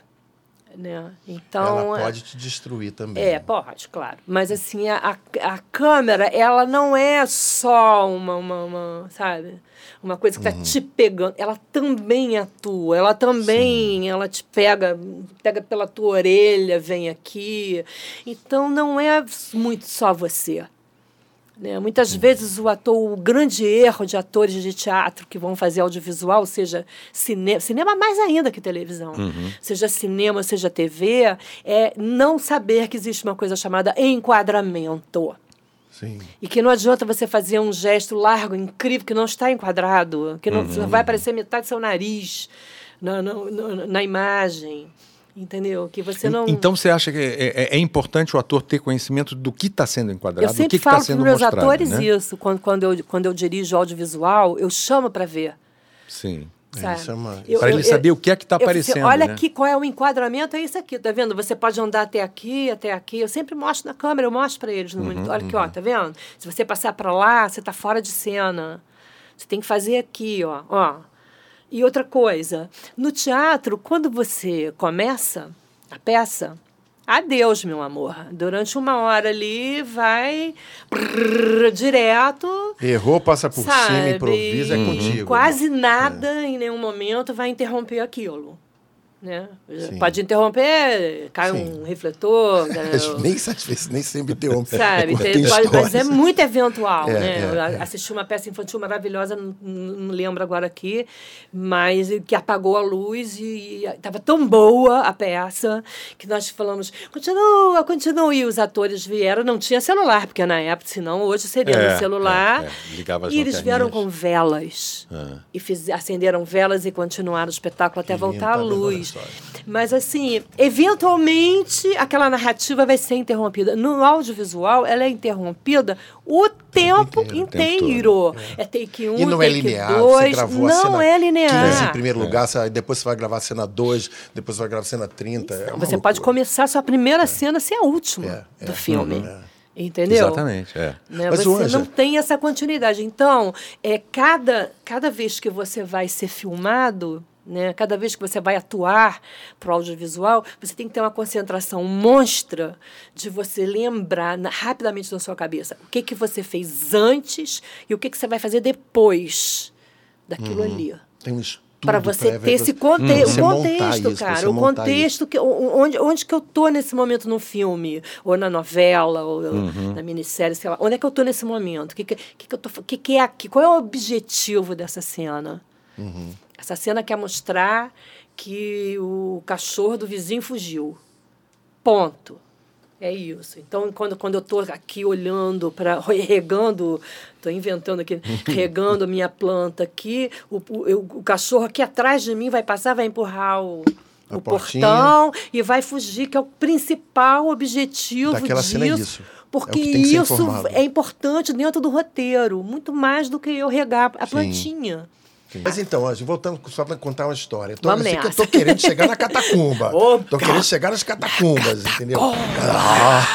Né? Então, ela pode te destruir também. É, pode, claro. Mas assim, a, a câmera, ela não é só uma, uma, uma sabe? Uma coisa que está uhum. te pegando. Ela também atua, ela também, Sim. ela te pega, pega pela tua orelha, vem aqui. Então não é muito só você. Né? Muitas vezes o ator, o grande erro de atores de teatro que vão fazer audiovisual, seja cinema, cinema mais ainda que televisão, uhum. seja cinema, seja TV, é não saber que existe uma coisa chamada enquadramento. Sim. E que não adianta você fazer um gesto largo, incrível, que não está enquadrado, que não uhum. vai aparecer metade do seu nariz na, na, na, na imagem. Entendeu? Que você não. Então você acha que é, é, é importante o ator ter conhecimento do que está sendo enquadrado, eu sempre do que falo está sendo para meus mostrado. atores né? isso. Quando, quando, eu, quando eu dirijo audiovisual, eu chamo para ver. Sim. É, para ele saber o que é que está aparecendo. olha né? aqui qual é o enquadramento, é isso aqui, tá vendo? Você pode andar até aqui, até aqui. Eu sempre mostro na câmera, eu mostro para eles no uhum, monitor. Olha aqui, ó, uhum. tá vendo? Se você passar para lá, você está fora de cena. Você tem que fazer aqui, ó, ó. E outra coisa, no teatro, quando você começa, a peça, adeus, meu amor. Durante uma hora ali, vai brrr, direto. Errou, passa por sabe? cima, improvisa, é contigo. Quase nada em nenhum momento vai interromper aquilo. Né? Sim. Pode interromper, cai Sim. um refletor. [LAUGHS] né? nem, nem sempre interrompe. Sabe? Tem- tem mas, mas é muito eventual, É, né? é, é. assisti uma peça infantil maravilhosa, não, não lembro agora aqui, mas que apagou a luz e estava tão boa a peça que nós falamos, continua, continua. E os atores vieram, não tinha celular, porque na época, senão hoje seria É, no celular. é, é. E eles vieram com velas. Ah. E fiz, acenderam velas e continuaram o espetáculo até Que lindo, voltar a luz. Mas assim, eventualmente aquela narrativa vai ser interrompida. No audiovisual, ela é interrompida o tempo inteiro, inteiro. é. take 1, um, E não é linear. Você dois. gravou a não cena é linear. 15 em primeiro lugar, você- depois você vai gravar a cena 2, depois você vai gravar a cena 30. é Você pode loucura. começar sua primeira cena ser a última É, é, do filme. é. Entendeu? Exatamente, é. né? Mas, Você não tem essa continuidade. Então, é cada, cada vez que você vai ser filmado, né, cada vez que você vai atuar para o audiovisual, você tem que ter uma concentração monstra de você lembrar na- rapidamente na sua cabeça o que, que você fez antes e o que, que você vai fazer depois daquilo ali Tem um para você prévio, ter esse você- conte Você o contexto, isso, cara. O contexto, que, onde, onde que eu tô nesse momento no filme, ou na novela, ou na minissérie, sei lá. Onde é que eu tô nesse momento? O que, que, que, que eu tô, que, que é aqui? Qual é o objetivo dessa cena? Essa cena quer mostrar que o cachorro do vizinho fugiu. Ponto. É isso. Então, quando, quando eu estou aqui olhando para. [LAUGHS] regando, estou inventando aqui, [LAUGHS] regando a minha planta aqui, o, o, o cachorro aqui atrás de mim vai passar, vai empurrar o, o portão e vai fugir, que é o principal objetivo Daquela disso. cena é isso. É Porque ser isso é importante dentro do roteiro, muito mais do que eu regar a Sim. plantinha. Mas então, Anjo, voltando só para contar uma história. Eu tô, Vamos eu que eu tô querendo chegar na catacumba. [LAUGHS] Ô, tô querendo chegar nas catacumbas, entendeu? Ah.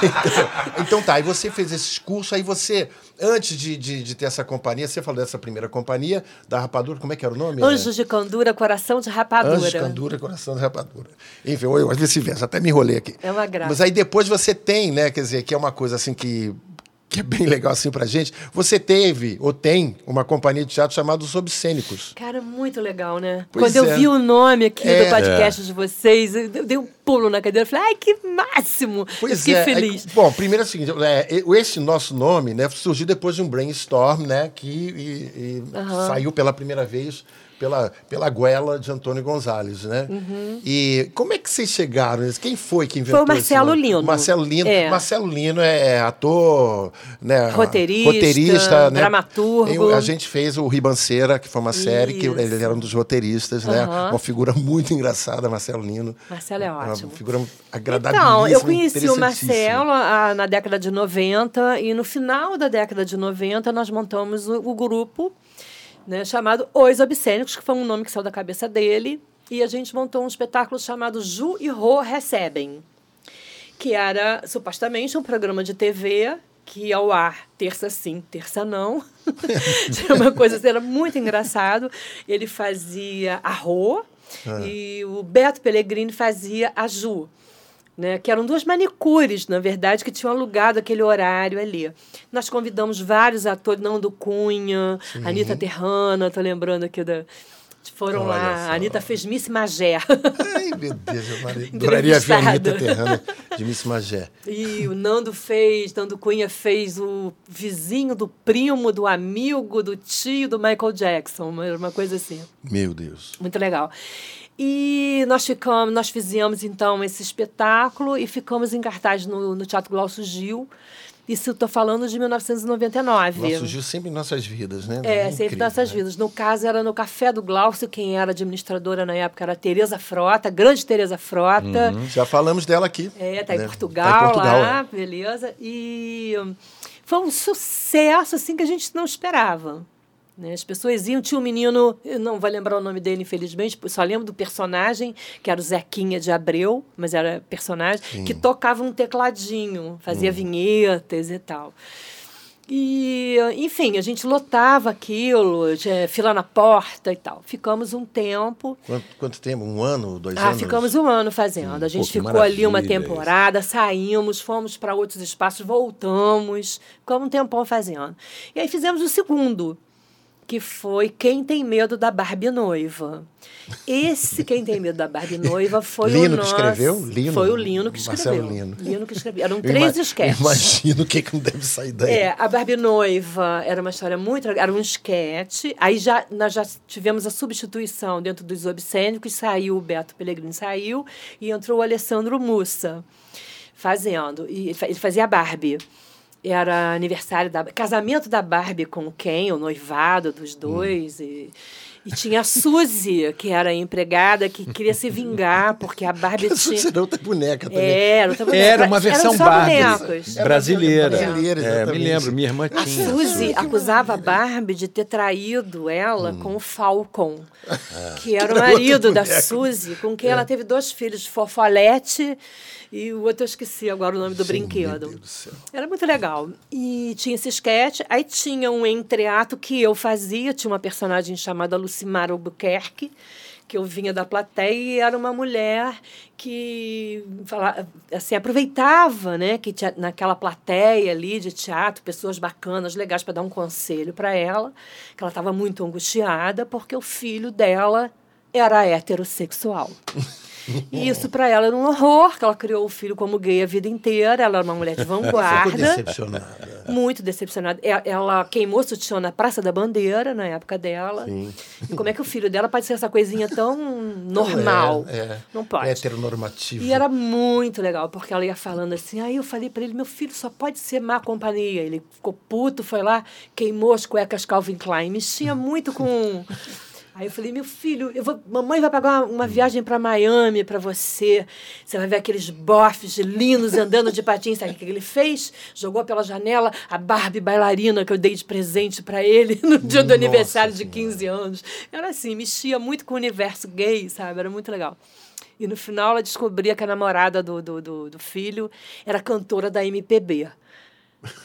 [LAUGHS] então, então tá, aí você fez esses cursos, aí você, antes de, de, de ter essa companhia, você falou dessa primeira companhia, da Rapadura, como é que era o nome? Anjos de Candura, Coração de Rapadura. Anjos de Candura, Coração de Rapadura. Enfim, eu, às vezes até me enrolei aqui. É uma graça. Mas aí depois você tem, né, quer dizer, que é uma coisa assim que, que é bem legal assim pra gente. Você teve, ou tem, uma companhia de teatro chamada Os Obscênicos. Cara, muito legal, né? Pois Quando eu é. vi o nome aqui É. do podcast de vocês, eu eu dei um pulo na cadeira. Falei, ai, que máximo! eu fiquei é. feliz. Aí, bom, primeiro é o seguinte, é, esse nosso nome né, surgiu depois de um brainstorm, né? Que e- e saiu pela primeira vez pela, pela goela de Antônio Gonzalez, né? E como é que vocês chegaram? Quem foi que inventou Uhum. Foi o Marcelo? Lino. Marcelo Lino. É. Marcelo Lino é, ator, né? Roteirista, roteirista né? dramaturgo. A gente fez o Ribanceira, que foi uma série que Isso. ele era um dos roteiristas, né? Aham. Uma figura [LAUGHS] muito engraçada, Marcelo Lino. Marcelo é Uma ótimo. figura agradável. Então, eu conheci o. Marcelo ah, na década de 90 e no final da década de 90 nós montamos o, o grupo né, chamado Os Obscênicos, que foi um nome que saiu da cabeça dele, e a gente montou um espetáculo chamado Ju e Rô Recebem, que era supostamente um programa de TV que ao ar terça sim, terça não. [LAUGHS] Tinha uma coisa era muito engraçado. Ele fazia a Rô e o Beto Pellegrini fazia a Ju né, que eram duas manicures, na verdade, que tinham alugado aquele horário ali. Nós convidamos vários atores, Nando Cunha, Anitta Terrana, tô lembrando aqui da. Foram Olha lá, só. a Anitta fez Miss Magé. Ai, meu Deus, eu [LAUGHS] adoraria ver a Anitta. Terrana de Miss Magé. E o Nando fez, Nando Cunha fez o vizinho do primo, do amigo, do tio do Michael Jackson, uma coisa assim. Meu Deus. Muito legal. E nós ficamos, nós fizemos então esse espetáculo e ficamos em cartaz no, no Teatro Glaucio Gil. Isso eu estou falando de 1999. Ela surgiu sempre em nossas vidas, né? É, sempre Incrível, nossas né? vidas. No caso, era no Café do Glaucio, quem era administradora na época era a Tereza Frota, grande Tereza Frota. Já falamos dela aqui. É, tá em, né? Portugal, Tá em Portugal, lá, é. beleza. E foi um sucesso assim que a gente não esperava. Né? As pessoas iam, tinha um menino, eu não vou lembrar o nome dele, infelizmente, só lembro do personagem, que era o Zequinha de Abreu, mas era personagem, que tocava um tecladinho, Hum. fazia vinhetas e tal. E, enfim, a gente lotava aquilo, tinha fila na porta e tal. Ficamos um tempo. Quanto, quanto tempo? Um ano, dois Ah, anos? ficamos um ano fazendo. A gente Pô, ficou ali uma temporada, saímos, fomos para outros espaços, voltamos, ficamos um tempão fazendo. E aí fizemos o segundo, que foi Quem Tem Medo da Barbie Noiva. Esse Quem Tem Medo da Barbie Noiva foi Lino o que nosso... escreveu? Lino? Foi o Lino que escreveu. Marcelo Lino. que escreveu. Eram três esquetes. Imagino o que, que não deve sair daí. É, a Barbie Noiva era uma história muito era um esquete. Aí já, nós já tivemos a substituição dentro dos obscênicos, saiu o Beto Pellegrini, saiu, e entrou o Alessandro Mussa fazendo. E ele fazia a Barbie. Era aniversário da casamento da Barbie com o Ken, o noivado dos dois. E, e tinha a Suzy, que era a empregada, que queria se vingar, porque a Barbie [LAUGHS] tinha. Você não tem boneca também. Era, outra boneca. Era uma versão só Barbie bonecos. brasileira. Brasileira, É, me lembro, minha irmã A tinha. Suzy acusava a Barbie de ter traído ela com o Falcon, que era o era marido da. Suzy, com quem ela teve dois filhos, Fofolete e o outro eu esqueci agora o nome do Sim, Meu brinquedo. Deus do céu. Era muito legal. E tinha esse sketch, aí tinha um entreato que eu fazia, tinha uma personagem chamada Lucimar Albuquerque, que eu vinha da plateia e era uma mulher que assim, aproveitava né, que tinha naquela plateia ali de teatro, pessoas bacanas, legais, para dar um conselho para ela, que ela estava muito angustiada porque o filho dela era heterossexual. [LAUGHS] E isso para ela era um horror, que ela criou o filho como gay a vida inteira, ela era uma mulher de Ficou vanguarda. decepcionada. Muito decepcionada. Ela queimou sutiã na Praça da Bandeira, na época dela. Sim. E como é que o filho dela pode ser essa coisinha tão [LAUGHS] normal? É, é. Não pode. Heteronormativo. E era muito legal, porque ela ia falando assim. Aí eu falei pra ele: meu filho só pode ser má companhia. Ele ficou puto, foi lá, queimou as cuecas Calvin Klein, mexia muito com. Aí eu falei, meu filho, eu vou, mamãe vai pagar uma, uma viagem para Miami para você. Você vai ver aqueles bofs lindos andando de patins. Sabe o que ele fez? Jogou pela janela a Barbie bailarina que eu dei de presente para ele [LAUGHS] no dia do Nossa aniversário de Senhora. 15 anos. Era assim, mexia muito com o universo gay, sabe? Era muito legal. E no final ela descobria que a namorada do, do, do, do filho era cantora da MPB.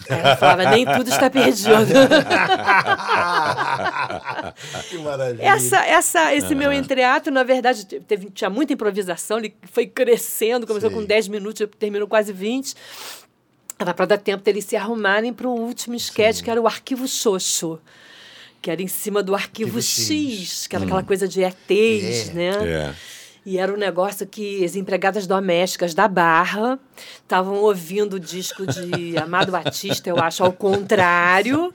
Aí Ela falava, nem tudo está perdido. [LAUGHS] que maravilha. Essa, essa, esse meu entreato, na verdade, teve, tinha muita improvisação, ele foi crescendo, começou Sim. com 10 minutos, terminou quase 20. Era para dar tempo deles se arrumarem para o último sketch, que era o Arquivo Xoxo. Que era em cima do Arquivo, Arquivo X, X. que era aquela coisa de ETs, É. né? É. E era um negócio que as empregadas domésticas da Barra estavam ouvindo o disco de Amado Batista, eu acho, ao contrário,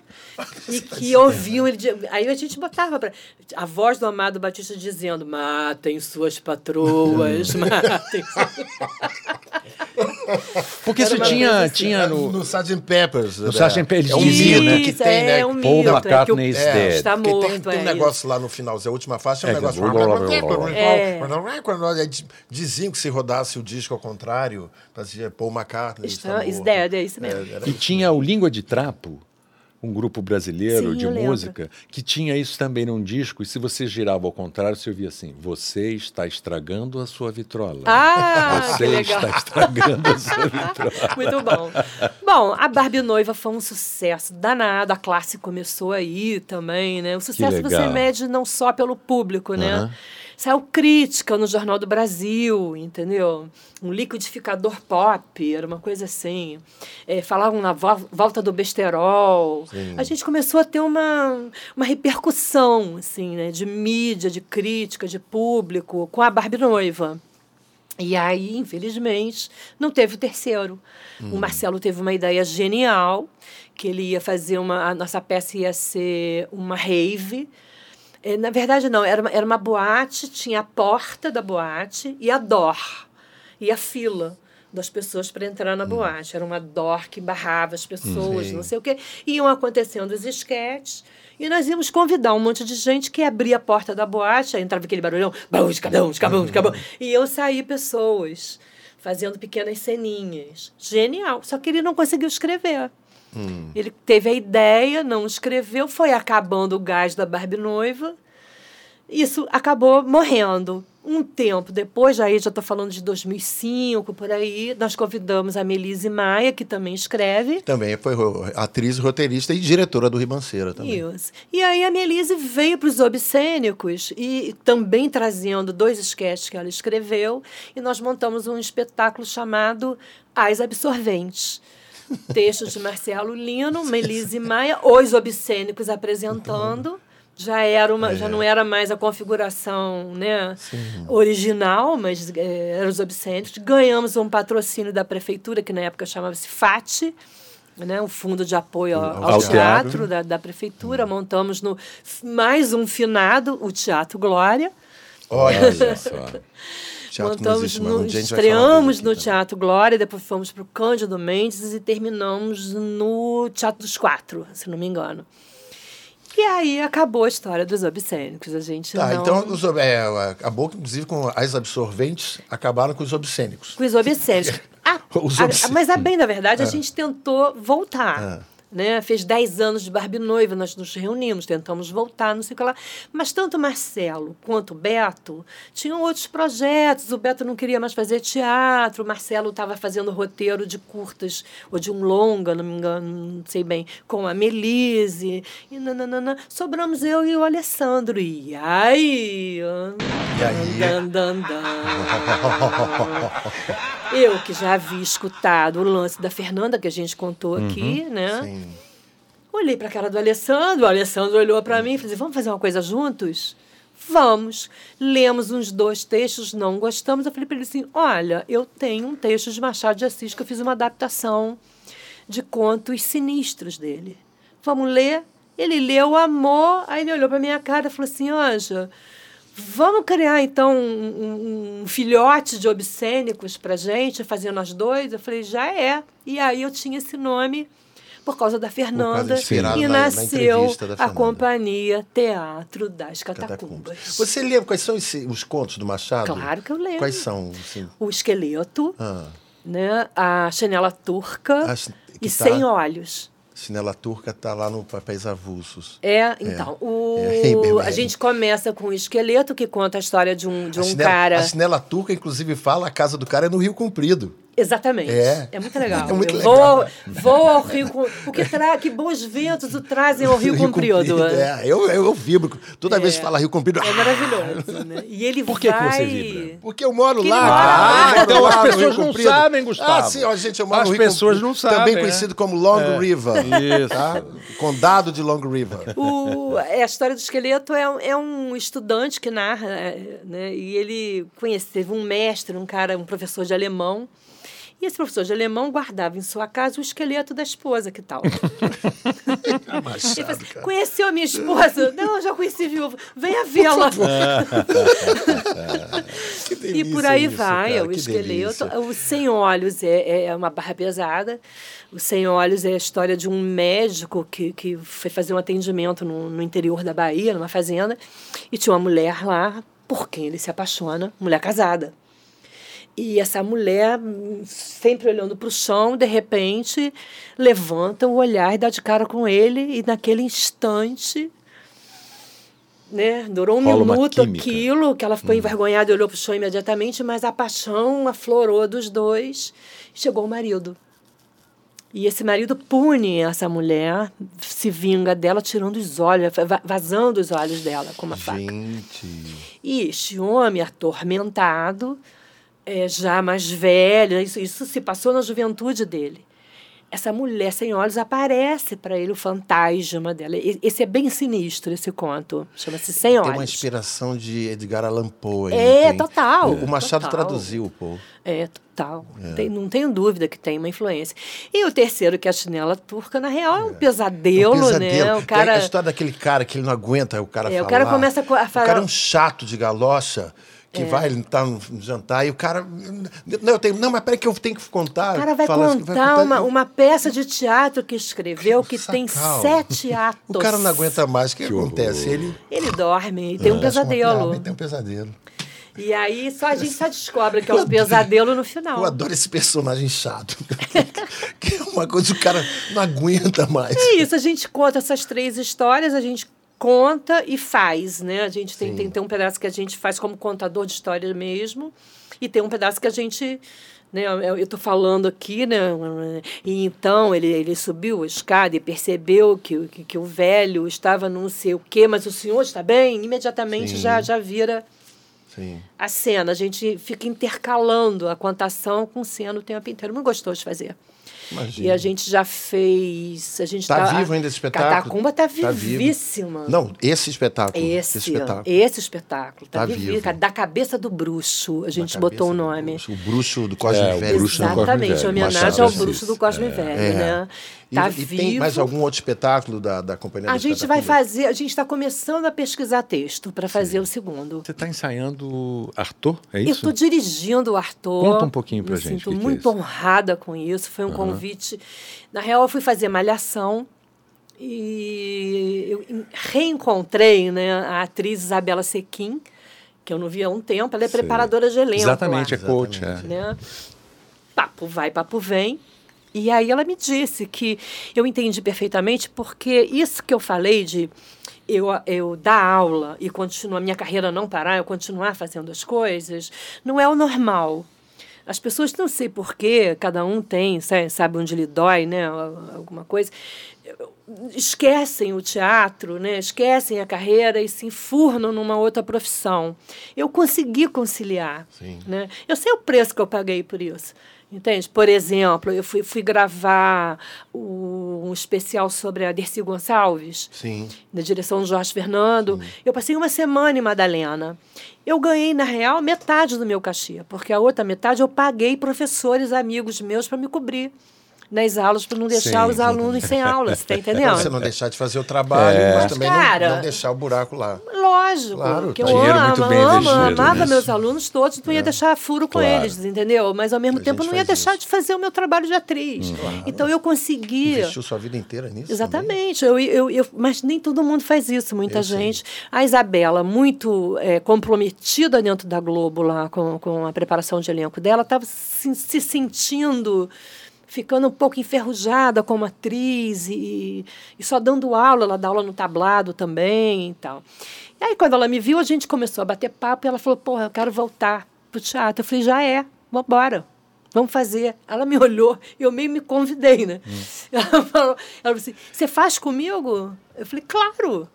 e que ouviam ele. de- Aí a gente botava pra, a voz do Amado Batista dizendo: matem suas patroas, matem. [LAUGHS] Porque Era isso tinha, assim. tinha no. no Sgt. Peppers. No Sgt. Peppers É um mito né? que tem, né? é um Paul mito, é que o- McCartney is dead. Está morto, tem, tem um é negócio lá no finalzinho, a última faixa é um É, negócio. É. Diziam que se rodasse o disco ao contrário, fazia Paul McCartney. Está, está dead, é isso mesmo. É, E tinha o Língua de Trapo, um grupo brasileiro Sim, de eu lembro. música, que tinha isso também num disco, e se você girava ao contrário, você ouvia assim: Você está estragando a sua vitrola. Ah, que você legal. está estragando a sua vitrola. [LAUGHS] Muito bom. Bom, a Barbie Noiva foi um sucesso danado. A classe começou aí também, né? O sucesso você mede não só pelo público, né? Saiu crítica no Jornal do Brasil, entendeu? Um liquidificador pop, era uma coisa assim. É, falavam na vo- volta do besterol. A gente começou a ter uma, uma repercussão, assim, né? De mídia, de crítica, de público, com a Barbie Noiva. E aí, infelizmente, não teve o terceiro. O Marcelo teve uma ideia genial, que ele ia fazer uma. A nossa peça ia ser uma rave. Eh, Na verdade, não, era uma, era uma boate, tinha a porta da boate e a door, e a fila das pessoas para entrar na boate. Era uma door que barrava as pessoas, Sim. não sei o quê. Iam acontecendo os esquetes. E nós íamos convidar um monte de gente que abria a porta da boate, aí entrava aquele barulhão, bum, escabão, escabão, escabão. E eu saí pessoas fazendo pequenas ceninhas. Genial. Só que ele não conseguiu escrever. Ele teve a ideia, não escreveu, foi acabando o gás da Barbie noiva. Isso acabou morrendo. Um tempo depois, aí já estou falando de 2005, por aí, nós convidamos a Melise Maia, que também escreve. Também foi atriz, roteirista e diretora do Ribanceira também. Isso. E aí a Melise veio para os Obscênicos e também trazendo dois sketches que ela escreveu, e nós montamos um espetáculo chamado As Absorventes. Textos de Marcelo Lino, Melise Maia, os Obscênicos apresentando já era uma, é. já não era mais a configuração né, original, mas é, eram os obscênicos. Ganhamos um patrocínio da prefeitura, que na época chamava-se FAT, né, um fundo de apoio ao, ao teatro, teatro da, da, prefeitura. Hum. Montamos no mais um finado, o Teatro Glória. Olha só. [LAUGHS] Montamos no, estreamos no Teatro Glória, depois fomos para o Cândido Mendes e terminamos no Teatro dos Quatro, se não me engano. E aí acabou a história dos obscênicos. A gente tá, não... então os, é, acabou, inclusive, com as absorventes, acabaram com os obscênicos. Com os obscênicos. [LAUGHS] Ah, os obscênicos. A, mas, a bem da verdade, a é. gente tentou voltar. É né? Fez 10 anos de Barbie Noiva, nós nos reunimos, tentamos voltar, não sei o que lá. Mas tanto Marcelo quanto o Beto tinham outros projetos. O Beto não queria mais fazer teatro, o Marcelo estava fazendo roteiro de curtas ou de um longa, não me engano, não sei bem, com a Melise. E nananana. Sobramos eu e o Alessandro. E aí? E aí? Dan, dan, dan. [LAUGHS] Eu que já havia escutado o lance da Fernanda, que a gente contou uhum, aqui, né? Sim. Olhei para a cara do Alessandro, o Alessandro olhou para mim e falou: assim, vamos fazer uma coisa juntos? Vamos. Lemos uns dois textos, não gostamos. Eu falei para ele assim: olha, eu tenho um texto de Machado de Assis que eu fiz uma adaptação de contos sinistros dele. Vamos ler? Ele leu, amor, aí ele olhou para minha cara e falou assim: Anja. Vamos criar, então, um, um filhote de obscênicos para gente, fazer nós dois? Eu falei, já é. E aí eu tinha esse nome por causa da Fernanda e na, nasceu na a companhia Teatro das Catacumbas. Catacumbas. Você lembra quais são os, os, contos do Machado? Claro que eu lembro. Quais são? Assim? O Esqueleto, ah. né, a Chanela Turca e tá... Sem Olhos. Chinela turca está lá no Papéis Avulsos. É, então. É. O, é. a gente começa com o esqueleto, que conta a história de um, de um chinela, cara. A chinela turca, inclusive, fala a casa do cara é no Rio Comprido. Exatamente. É. é muito legal. É muito legal. Vou, vou ao Rio Porque tra... que bons ventos o trazem ao Rio, Rio Comprido. Comprido. É, eu, eu, eu vibro. Toda é. vez que fala Rio Comprido. É maravilhoso, [LAUGHS] né? E ele Por que, vai... que você vibra? Porque eu moro que lá, cara. Ah, então as pessoas não sabem, Gustavo. Ah, sim, ó, gente, eu moro as no Rio pessoas não sabem. Também conhecido como Long é. River. [LAUGHS] Isso. Tá? Condado de Long River. O, a história do esqueleto é, é um estudante que narra, né? E ele conhece, teve um mestre, um cara, um professor de alemão, e esse professor de alemão guardava em sua casa o esqueleto da esposa, que tal? Machado, [LAUGHS] ele assim, Conheceu a minha esposa? [LAUGHS] Não, já conheci viúva. Venha vê-la. [LAUGHS] e por aí isso, vai, cara, o esqueleto. Delícia. O Sem Olhos é, é uma barra pesada. O Sem Olhos é a história de um médico que, que foi fazer um atendimento no, no interior da Bahia, numa fazenda, e tinha uma mulher lá por quem ele se apaixona, mulher casada. E essa mulher, sempre olhando para o chão, de repente levanta o olhar e dá de cara com ele, e naquele instante. Né? Durou um Rola minuto aquilo, que ela ficou hum. envergonhada e olhou para o chão imediatamente, mas a paixão aflorou dos dois. Chegou o marido. E esse marido pune essa mulher, se vinga dela, tirando os olhos, vazando os olhos dela com uma faca. Gente. E este homem atormentado é, já mais velha, isso, isso se passou na juventude dele. Essa mulher sem olhos aparece para ele o fantasma dela. Esse é bem sinistro, esse conto. Chama-se Sem Olhos. Tem uma inspiração de Edgar Allan Poe. É, tem... total. O, Machado total. traduziu o Poe. É, total. É. Tem, não tenho dúvida que tem uma influência. E o terceiro, que é a chinela turca, na real, é um pesadelo, é um pesadelo. né? O cara... Tem a história daquele cara que ele não aguenta o cara é, falar. O cara começa a falar... O cara é um chato de galocha que é. vai, ele tá no jantar e o cara. Não, eu tenho, não, mas peraí que eu tenho que contar. O cara vai, contar, vai contar, uma, uma peça de teatro que escreveu que Sacal. tem sete atos. [LAUGHS] O cara não aguenta mais. O que, que acontece? Ele, ele dorme e tem um pesadelo. Ele tem um pesadelo. E aí só a gente só descobre que é [LAUGHS] um pesadelo no final. Eu adoro esse personagem chato. [LAUGHS] que é uma coisa que o cara não aguenta mais. É isso, a gente conta essas três histórias, a gente conta e faz, né? A gente tem, tem, tem um pedaço que a gente faz como contador de história mesmo, e tem um pedaço que a gente né? Eu estou falando aqui, né? E então ele, ele subiu a escada e percebeu que, que, que o velho estava não sei o quê, mas o senhor está bem? Imediatamente já, já vira Sim. a cena. A gente fica intercalando a contação com cena o tempo inteiro. Muito gostoso de fazer. Imagina. E a gente já fez. A gente tá, tá vivo ainda esse espetáculo? Catacumba tá, tá vivíssima. Vivo. Não, esse espetáculo. Esse, esse espetáculo. Esse espetáculo tá, tá vivo. Da cabeça do bruxo, a gente botou o nome. Bruxo, o bruxo do Cosme é, Velho. Exatamente, homenagem ao bruxo do Cosme é, Velho, é. né? Tá e, vivo. E tem mais algum outro espetáculo da, da Companhia A gente vai fazer, a gente está começando a pesquisar texto para fazer Sim. o segundo. Você está ensaiando Arthur, é isso? Eu estou dirigindo o Arthur. Conta um pouquinho para gente. Sinto muito é honrada com isso. Foi um uhum. convite. Na real, eu fui fazer Malhação e eu reencontrei né, a atriz Isabela Sequim, que eu não via há um tempo. Ela é Sim. preparadora de elenco. Exatamente, lá. é coach. É. Né? Papo vai, papo vem. E aí ela me disse que eu entendi perfeitamente, porque isso que eu falei de eu, eu dar aula e continuar, minha carreira não parar, eu continuar fazendo as coisas, não é o normal. As pessoas não sei porquê, cada um tem, sabe onde lhe dói, né? Alguma coisa. Esquecem o teatro, né? esquecem a carreira e se enfurnam numa outra profissão. Eu consegui conciliar. Sim. Né? Eu sei o preço que eu paguei por isso. Entende? Por exemplo, eu fui, fui gravar o, um especial sobre a Dercy Gonçalves, Sim. na direção do Jorge Fernando. Sim. Eu passei uma semana em Madalena. Eu ganhei, na real, metade do meu cachê, porque a outra metade eu paguei professores, amigos meus, para me cobrir nas aulas para não deixar Sim, os alunos sem aulas, tá [LAUGHS] entendendo? Pra você não deixar de fazer o trabalho, é. mas também Cara, não, não, deixar o buraco lá. Lógico, claro, que tá. eu amo, amo, amava meus alunos todos, não ia é. deixar furo com claro. eles, entendeu? Mas ao mesmo a tempo não ia deixar isso. de fazer o meu trabalho de atriz. Hum, claro. Então eu consegui... Investiu sua vida inteira nisso Exatamente, eu, eu, eu, mas nem todo mundo faz isso, muita eu gente. Sei. A Isabela, muito é, comprometida dentro da Globo lá com, com a preparação de elenco dela, estava se, se sentindo ficando um pouco enferrujada como atriz e, e só dando aula, ela dá aula no tablado também e tal. E aí, quando ela me viu, a gente começou a bater papo e ela falou: Porra, eu quero voltar pro teatro. Eu falei: Já é, vambora. Vamos fazer. Ela me [LAUGHS] olhou e eu meio me convidei, né? Hum. Ela, [LAUGHS] falou, ela falou assim: Você faz comigo? Eu falei: Claro.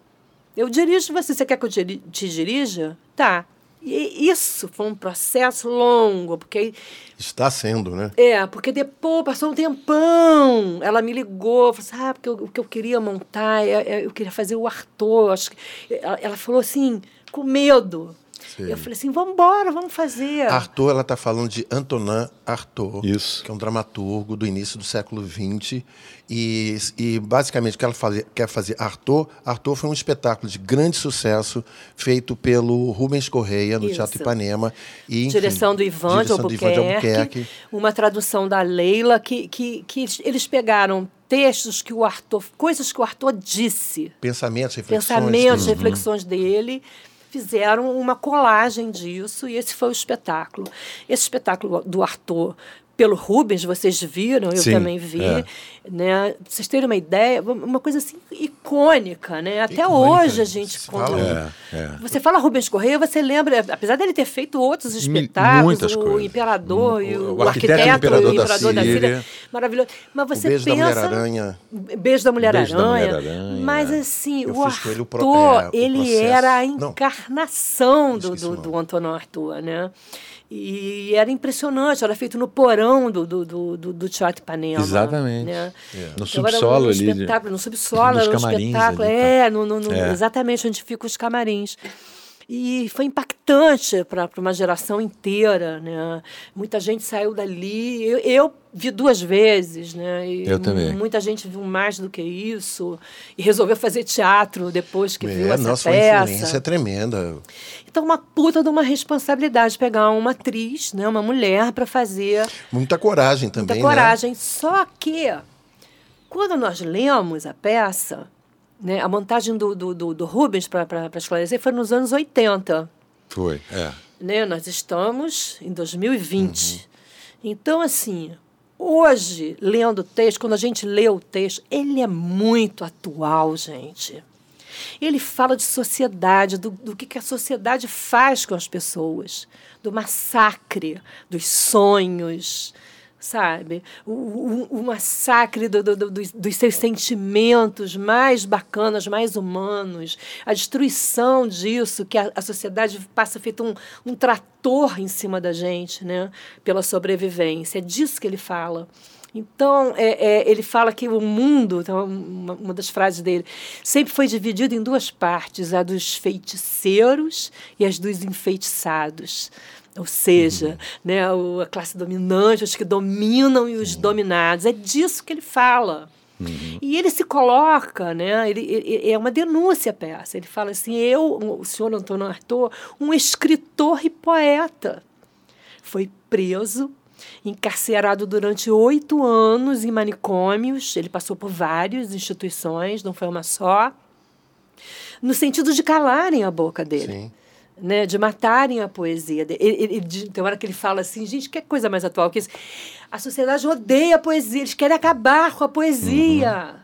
Eu dirijo você. Você quer que eu te dirija? Tá. E isso foi um processo longo, porque... Está sendo, né? É, porque depois, passou um tempão, ela me ligou, falou assim, ah, porque o que eu queria montar, é, é, eu queria fazer o Arthur, acho que... ela, ela falou assim, com medo, Sim. Eu falei assim, vamos embora, vamos fazer. Arthur, ela está falando de Antonin Artaud, Isso. que é um dramaturgo do início do século XX. E, e basicamente, o que ela quer fazer Arthur, Arthur foi um espetáculo de grande sucesso feito pelo Rubens Correia no Isso. Teatro Ipanema. E, enfim, direção do Ivan de Albuquerque, Albuquerque. Uma tradução da Leila, que, que, que eles pegaram textos que o Arthur, coisas que o Arthur disse. Pensamentos, reflexões. Pensamentos, uhum. reflexões dele fizeram uma colagem disso e esse foi o espetáculo. Esse espetáculo do Arthur pelo Rubens, vocês viram, eu Sim, também vi, é. né? Vocês terem uma ideia, uma coisa assim icônica, né? Até icônica. hoje a gente quando é, é. você fala Rubens Correia, você lembra, apesar dele ter feito outros espetáculos, o coisas. Imperador o, e o, o arquiteto, arquiteto imperador o Imperador da, Síria. da Síria, maravilhoso. Mas você o beijo pensa, da Mulher Aranha, beijo da Mulher Aranha, Mulher mas assim eu o Arthur, ele, pro, é, ele era a encarnação Não, do, do, do Antônio Arthur, né? E era impressionante, era feito no porão do, do, do, do Teatro Ipanema. Exatamente. Né? É. No então, subsolo um ali. No subsolo, era um espetáculo. Ali, tá. é, no, no, no, é, exatamente onde ficam os camarins. E foi impactante para uma geração inteira, né? Muita gente saiu dali. Eu, eu, vi duas vezes, né? E eu também. Muita gente viu mais do que isso e resolveu fazer teatro depois que é, viu essa nossa, peça. Nossa, influência é tremenda. Então, uma puta de uma responsabilidade pegar uma atriz, né? Uma mulher para fazer. Muita coragem também, Muita coragem. Né? Só que quando nós lemos a peça né? A montagem do, do, do, do Rubens, para esclarecer, foi nos anos 80. Foi, é. Né? Nós estamos em 2020. Uhum. Então, assim, hoje, lendo o texto, quando a gente lê o texto, ele é muito atual, gente. Ele fala de sociedade, do, do que, que a sociedade faz com as pessoas, do massacre, dos sonhos, sabe? O, o, o massacre do, do, do, dos seus sentimentos mais bacanas, mais humanos, a destruição disso, que a, a sociedade passa feito um, um trator em cima da gente, né? Pela sobrevivência. É disso que ele fala. Então, é, é, ele fala que o mundo, então, uma, uma, das frases dele, sempre foi dividido em duas partes, a dos feiticeiros e as dos enfeitiçados. Ou seja, uhum. né, a classe dominante, os que dominam e os uhum. dominados. É disso que ele fala. Uhum. E ele se coloca, né? Ele, ele, é uma denúncia a peça. Ele fala assim: eu, o senhor Antônio Arthur, um escritor e poeta, foi preso, encarcerado durante oito anos em manicômios. Ele passou por várias instituições, não foi uma só, no sentido de calarem a boca dele. Sim né, de matarem a poesia. Ele, ele, tem hora que ele fala assim, gente, que coisa mais atual que isso. A sociedade odeia a poesia, eles querem acabar com a poesia. Uhum.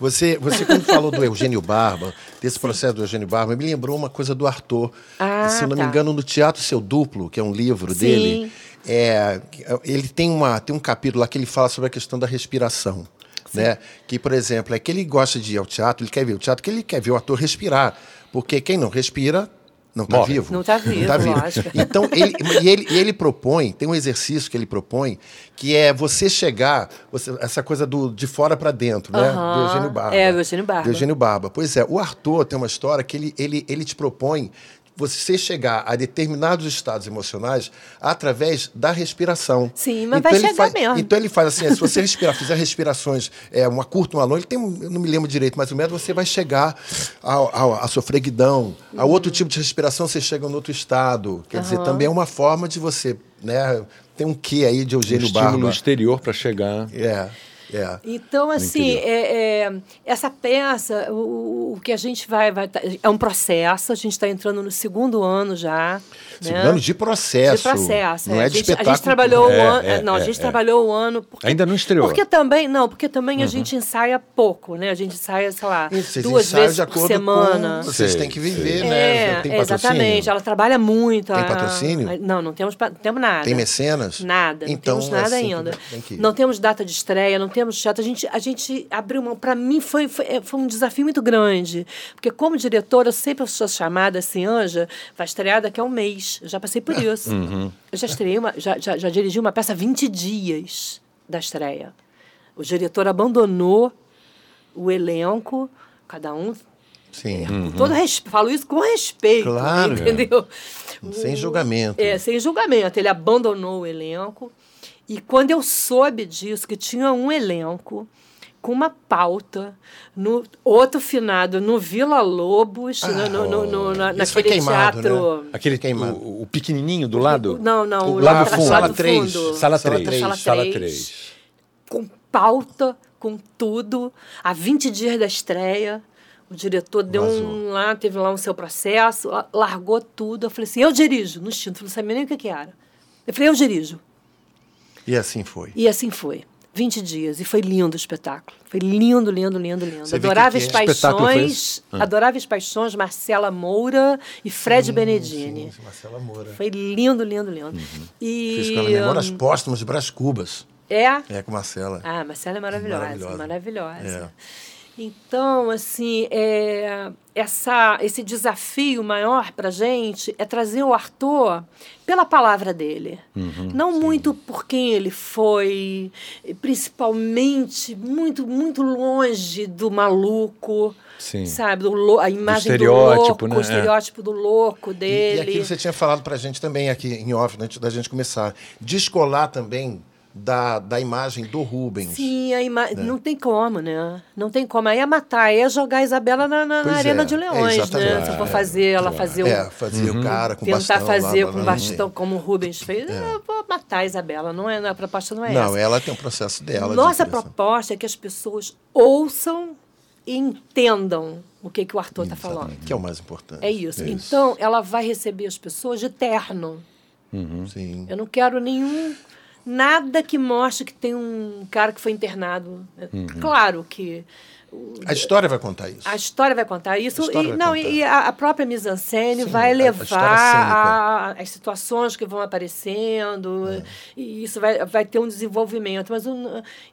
Você, você quando falou do Eugênio Barba, desse processo do Eugênio Barba, me lembrou uma coisa do Arthur. Ah, Se eu não tá. me engano, no Teatro Seu Duplo, que é um livro Sim. dele, é, ele tem, uma, tem um capítulo lá que ele fala sobre a questão da respiração. Né? Que, por exemplo, é que ele gosta de ir ao teatro, ele quer ver o teatro, que ele quer ver o ator respirar. Porque quem não respira não está vivo. Não está vivo, tá vivo. [LAUGHS] Então, ele, e ele, ele propõe, tem um exercício que ele propõe, que é você chegar, você, essa coisa do, de fora para dentro, né? Do Eugênio Barba. É, do Eugênio Barba. Do Eugênio Barba. Pois é, o Arthur tem uma história que ele, ele, ele te propõe você chegar a determinados estados emocionais através da respiração. Sim, mas então vai chegar faz, mesmo. Então ele faz assim, se você [LAUGHS] respirar, fizer respirações, é, uma curta, uma longa, ele tem, eu não me lembro direito, mas o método você vai chegar à sofreguidão, a uhum. outro tipo de respiração você chega em outro estado. Quer uhum. dizer, também é uma forma de você, né, tem um quê aí de Eugênio um Barba. estímulo exterior para chegar. É. É. Então, assim, é, é, essa peça, o, o, que a gente vai, vai. Tá, é um processo, a gente está entrando no segundo ano já. Segundo né? de processo. De processo. Não é, é de a gente, espetáculo. A gente trabalhou é, o ano. É, não, a gente é, trabalhou o ano. Porque, Ainda não estreou. Porque também, não, porque também uhum. a gente ensaia pouco, né? A gente ensaia, sei lá, Vocês duas vezes por semana. Com... Vocês têm que viver, né? É, Tem exatamente. Ela trabalha muito. Tem patrocínio? Não, não temos, não temos nada. Tem mecenas? Nada. Então, não temos nada assim ainda. Não temos data de estreia, não temos teatro. A gente, a gente abriu mão. Para mim foi, foi, foi, um desafio muito grande. Porque, como diretora, eu sempre sou chamada assim, Anja, vai estrear daqui a um mês. Eu já passei por isso. Uhum. Eu já estreiei, uma, já, já, já dirigi uma peça 20 dias da estreia. O diretor abandonou o elenco, cada um Sim. É, uhum. todo falo isso com respeito. Claro. Entendeu? Sem julgamento. É, sem julgamento. Ele abandonou o elenco. E quando eu soube disso, que tinha um elenco com uma pauta no outro finado no Vila Lobos, ah, no, no, no, na, naquele queimado, teatro. Né? Aquele queimado. O, o, pequenininho do lado? Não, não. O, o lá fundo. Sala 3. Sala 3. Sala 3. Sala 3. Com pauta, com tudo. Há 20 dias da estreia. O diretor deu Vazou. um lá, teve lá um seu processo, largou tudo. Eu falei assim: eu dirijo, no instinto. Eu não sabia nem o que, que era. Eu falei: eu dirijo. E assim foi. E assim foi. 20 dias. E foi lindo o espetáculo. Foi lindo, lindo, lindo, lindo. Você Adoráveis que que Paixões. Ah. Adoráveis Paixões, Marcela Moura e Fred sim, Benedini. Sim, Marcela Moura. Foi lindo, lindo, lindo. Uhum. E, Fiz com ela Memórias um, Póstumas de Brás Cubas. É? É, com Marcela. Ah, Marcela é maravilhosa. Maravilhosa. maravilhosa. É. Então, assim, é, essa, esse desafio maior para a gente é trazer o Arthur pela palavra dele. Uhum, Não sim. muito por quem ele foi, principalmente muito, muito longe do maluco. Sim. Sabe, do, a imagem do, louco, né? o estereótipo do louco dele. E, e aquilo você tinha falado para a gente também aqui em off, antes da gente começar. Descolar também da, da imagem do Rubens. Sim, a ima né? não tem como, né? Não tem como. Aí é matar, aí é jogar a Isabela na, na, na Arena é, de Leões, é né? Se for fazer ela fazer o. É, fazer uhum. o cara com tentar bastão. Tentar fazer lá, com bastão, como o Rubens fez. É. Eu vou matar a Isabela. Não é, a proposta não é não, essa. Não, ela tem um processo dela. Nossa de proposta é que as pessoas ouçam e entendam o que, que o Arthur está falando. Que é o mais importante. É isso. é isso. Então, ela vai receber as pessoas de terno. Uhum. Sim. Eu não quero nenhum Nada que mostre que tem um cara que foi internado. Uhum. Claro que A história vai contar isso. a história vai contar isso. A e, vai não, contar. e a, a própria mise-en-scène vai a- a levar cênica. a- as situações que vão aparecendo. É. E isso vai, vai ter um desenvolvimento. Mas eu,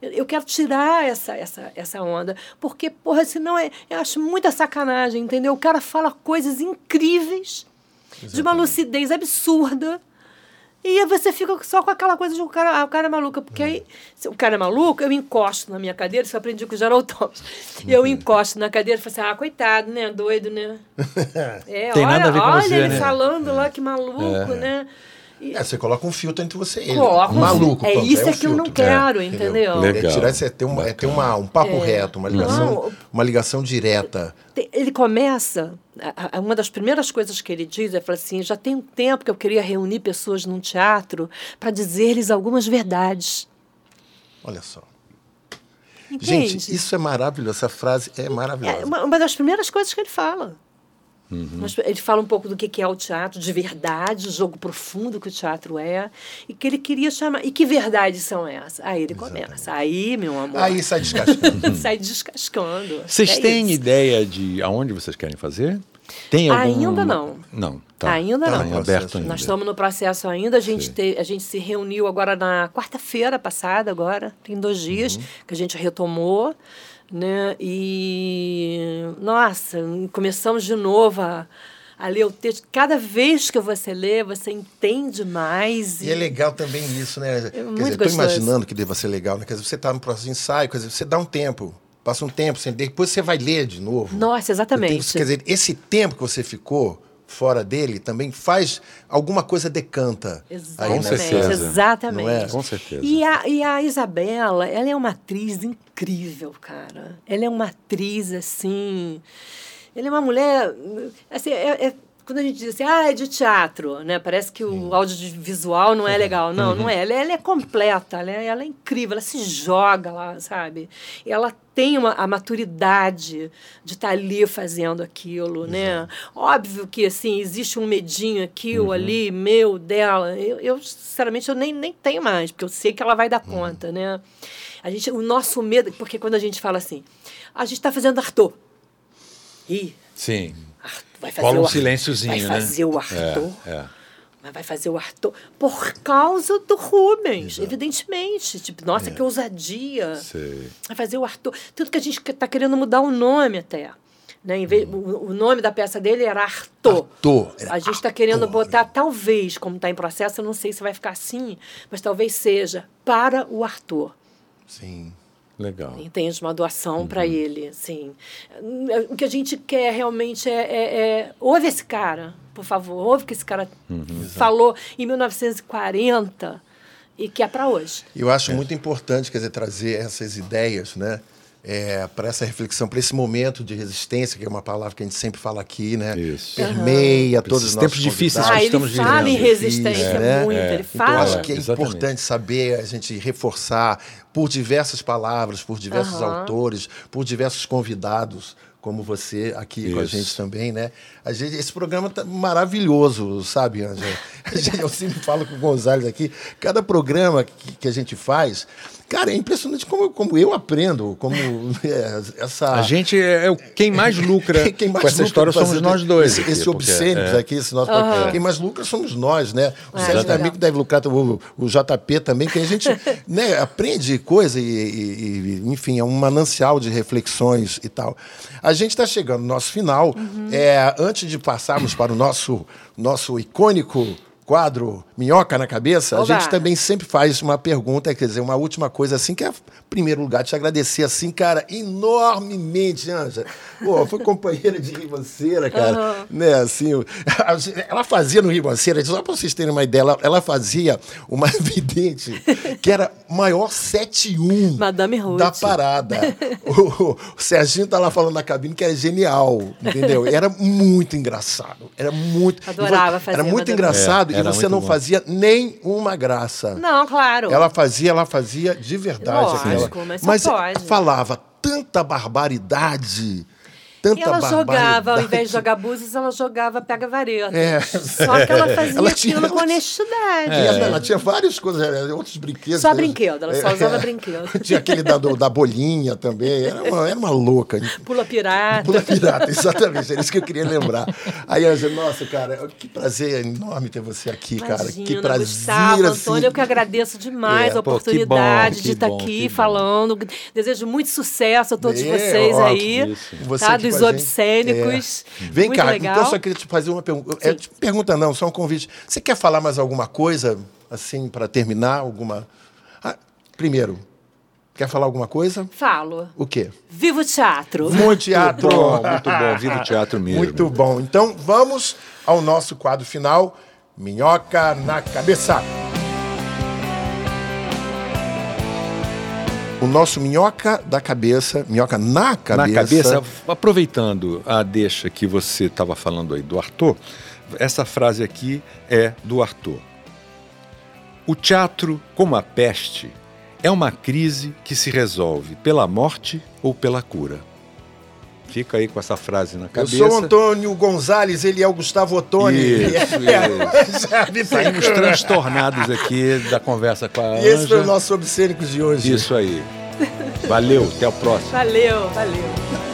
eu quero tirar essa, essa, essa onda. Porque, porra, senão é, eu acho muita sacanagem, entendeu? O cara fala coisas incríveis, de uma lucidez absurda. E aí você fica só com aquela coisa de o cara, ah, o cara é maluco. Porque aí, se o cara é maluco, eu encosto na minha cadeira, isso eu aprendi com o Gerald Thomas. Eu encosto na cadeira e falo assim, ah, coitado, né? Doido, né? [LAUGHS] É, Tem olha, nada a ver com olha você, ele né? falando lá, que maluco, né? E, É, você coloca um filtro entre você e ele. Coloca um Maluco. filtro. É isso um é que eu não filtro. quero, entendeu? Legal. É tirar esse, é ter, uma, é ter uma, um papo reto, uma ligação, Não. uma ligação direta. Ele começa, uma das primeiras coisas que ele diz é fala assim: já tem um tempo que eu queria reunir pessoas num teatro para dizer-lhes algumas verdades. Olha só. Entende? Gente, isso é maravilhoso. Essa frase é maravilhosa. É uma, uma das primeiras coisas que ele fala. Uhum. Mas Ele fala um pouco do que é o teatro, de verdade, o jogo profundo que o teatro é, e que ele queria chamar. E que verdades são essas? Aí ele começa. Aí, meu amor. Aí sai descascando. [LAUGHS] sai descascando. Vocês É têm isso. ideia de aonde vocês querem fazer? Tem algum... Ainda não. Não, tá. Ainda tá não. aberto ainda. Nós estamos no processo ainda. A gente, te- a gente se reuniu agora na quarta-feira passada, agora, tem dois dias, Uhum. que a gente retomou. Né? E, nossa, começamos de novo a, a ler o texto. Cada vez que você lê, você entende mais. E é legal também isso, né? Quer muito dizer, gostoso. imaginando que deva ser legal, né? Quer dizer, você tá no processo de ensaio, quer dizer, você dá um tempo, passa um tempo, sem depois você vai ler de novo. Nossa, exatamente. Tem- quer dizer, esse tempo que você ficou fora dele também faz alguma coisa decanta. aí, Exatamente, né? certeza. exatamente. É? Com certeza. E a, e a Isabela, ela é uma atriz incrível, cara. Ela é uma atriz, assim... Ela é uma mulher... Assim, é, é- quando a gente diz assim, ah, é de teatro, né? Parece que o audiovisual não é legal. Não, não é. Ela, ela é completa, ela é, ela é incrível, ela se joga lá, sabe? Ela tem uma, a maturidade de estar ali fazendo aquilo, né? Óbvio que, assim, existe um medinho aqui ou ali, meu, dela. Eu, eu, sinceramente, eu nem, nem tenho mais, porque eu sei que ela vai dar conta, né? A gente, o nosso medo, porque quando a gente fala assim, a gente está fazendo Arthur. Ih, Sim. Vai fazer Rola um o silênciozinho, vai né? fazer o Arthur. É, é. Mas vai fazer o Arthur por causa do Rubens, evidentemente. Tipo, nossa, que ousadia. Sei. Vai fazer o Arthur. Tanto que a gente está querendo mudar o nome até. Né? Em vez, o, o nome da peça dele era Arthur. Arthur, era A gente está querendo botar, talvez, como está em processo, eu não sei se vai ficar assim, mas talvez seja para o Arthur. Sim. Legal. Entende? Uma doação para ele, assim. O que a gente quer realmente é, é, é... Ouve esse cara, por favor. Ouve o que esse cara falou em 1940 e que é para hoje. Eu acho muito importante, quer dizer, trazer essas ideias, né? É, para essa reflexão, para esse momento de resistência, que é uma palavra que a gente sempre fala aqui, né? Isso. Permeia todos Esses os nossos tempos difíceis convidados. Ah, ele estamos fala em vivendo. resistência né? muito, É. ele Então, eu fala. acho que é Exatamente. importante saber a gente reforçar por diversas palavras, por diversos Aham. autores, por diversos convidados, como você aqui com a Isso. gente também, né? A gente, esse programa tá maravilhoso, sabe, Ângela? A [LAUGHS] gente- Eu sempre falo com o Gonzalez aqui, cada programa que, que a gente faz, cara, é impressionante como, como eu aprendo, como [LAUGHS] é, essa... A gente é o- quem mais lucra [LAUGHS] Quem mais com essa lucra história somos nós dois. Esse, aqui, esse obscênicos é- aqui, esse nosso podcast. Quem mais lucra somos nós, né? O É, Sérgio. D'Amico deve lucrar, o, o JP também, que a gente [LAUGHS] né, aprende coisa e, e- e, enfim, é um manancial de reflexões e tal. A gente está chegando no nosso final. Uhum. É, antes de passarmos para o nosso, nosso icônico quadro Minhoca na Cabeça, a Oba! gente também sempre faz uma pergunta, quer dizer, uma última coisa assim, que é, em primeiro lugar, te agradecer, assim, cara, enormemente, Anja. Pô, foi companheira de ribanceira, cara, né, assim, ela fazia no ribanceira, só pra vocês terem uma ideia, ela, ela fazia uma [LAUGHS] vidente que era maior 7-1 Madame Ruth. da parada. [LAUGHS] o, o Serginho tá lá falando na cabine que era genial, entendeu? Era muito engraçado, era muito... Adorava fazer Era muito Madame engraçado É, e era você não bom. fazia nem uma graça. Não, claro. Ela fazia, ela fazia de verdade. Lógico, aquela. mas pode. falava tanta barbaridade, tanta ela jogava, ao invés de jogar búzios, ela jogava pega-vareta. É. Só que ela [LAUGHS] fazia Ela aquilo tinha- com ela- honestidade. E ela, ela tinha várias coisas, outros brinquedos. Só brinquedo, ela só É, usava é. brinquedo. [LAUGHS] Tinha aquele da, do- da bolinha também. Era uma, era uma louca. Pula pirata. Pula pirata, exatamente. Era isso que eu queria lembrar. Aí, Ângela, nossa, cara, que prazer enorme ter você aqui, cara. Que Imagina, prazer. Gustavo, assim. Antônio, eu que agradeço demais É, a pô, que oportunidade bom, de estar bom, aqui falando. Desejo muito sucesso a todos É, vocês ó, aí, isso. Você tá? aqui Dos gente. obscênicos. É. Vem muito cá, legal. então eu só queria te fazer uma pergunta. É, te- pergunta não, só um convite. Você quer falar mais alguma coisa, assim, para terminar? Alguma. Ah, primeiro, quer falar alguma coisa? Falo. O quê? Viva o teatro! Muito teatro. bom, muito bom. Viva o teatro mesmo. Muito bom. Então vamos ao nosso quadro final: Minhoca na Cabeça. O nosso minhoca da cabeça, minhoca na cabeça. Na cabeça, aproveitando a deixa que você estava falando aí do Arthur, essa frase aqui é do Arthur. O teatro, como a peste, é uma crise que se resolve pela morte ou pela cura. Fica aí com essa frase na Eu cabeça. sou o Antônio Gonzalez, ele é o Gustavo Ottoni. Isso, [LAUGHS] [LAUGHS] Sabe, Saímos transtornados aqui da conversa com a E esse foi o Anja. nosso Obscênicos de hoje. Isso aí. Valeu, até o próximo. Valeu, valeu.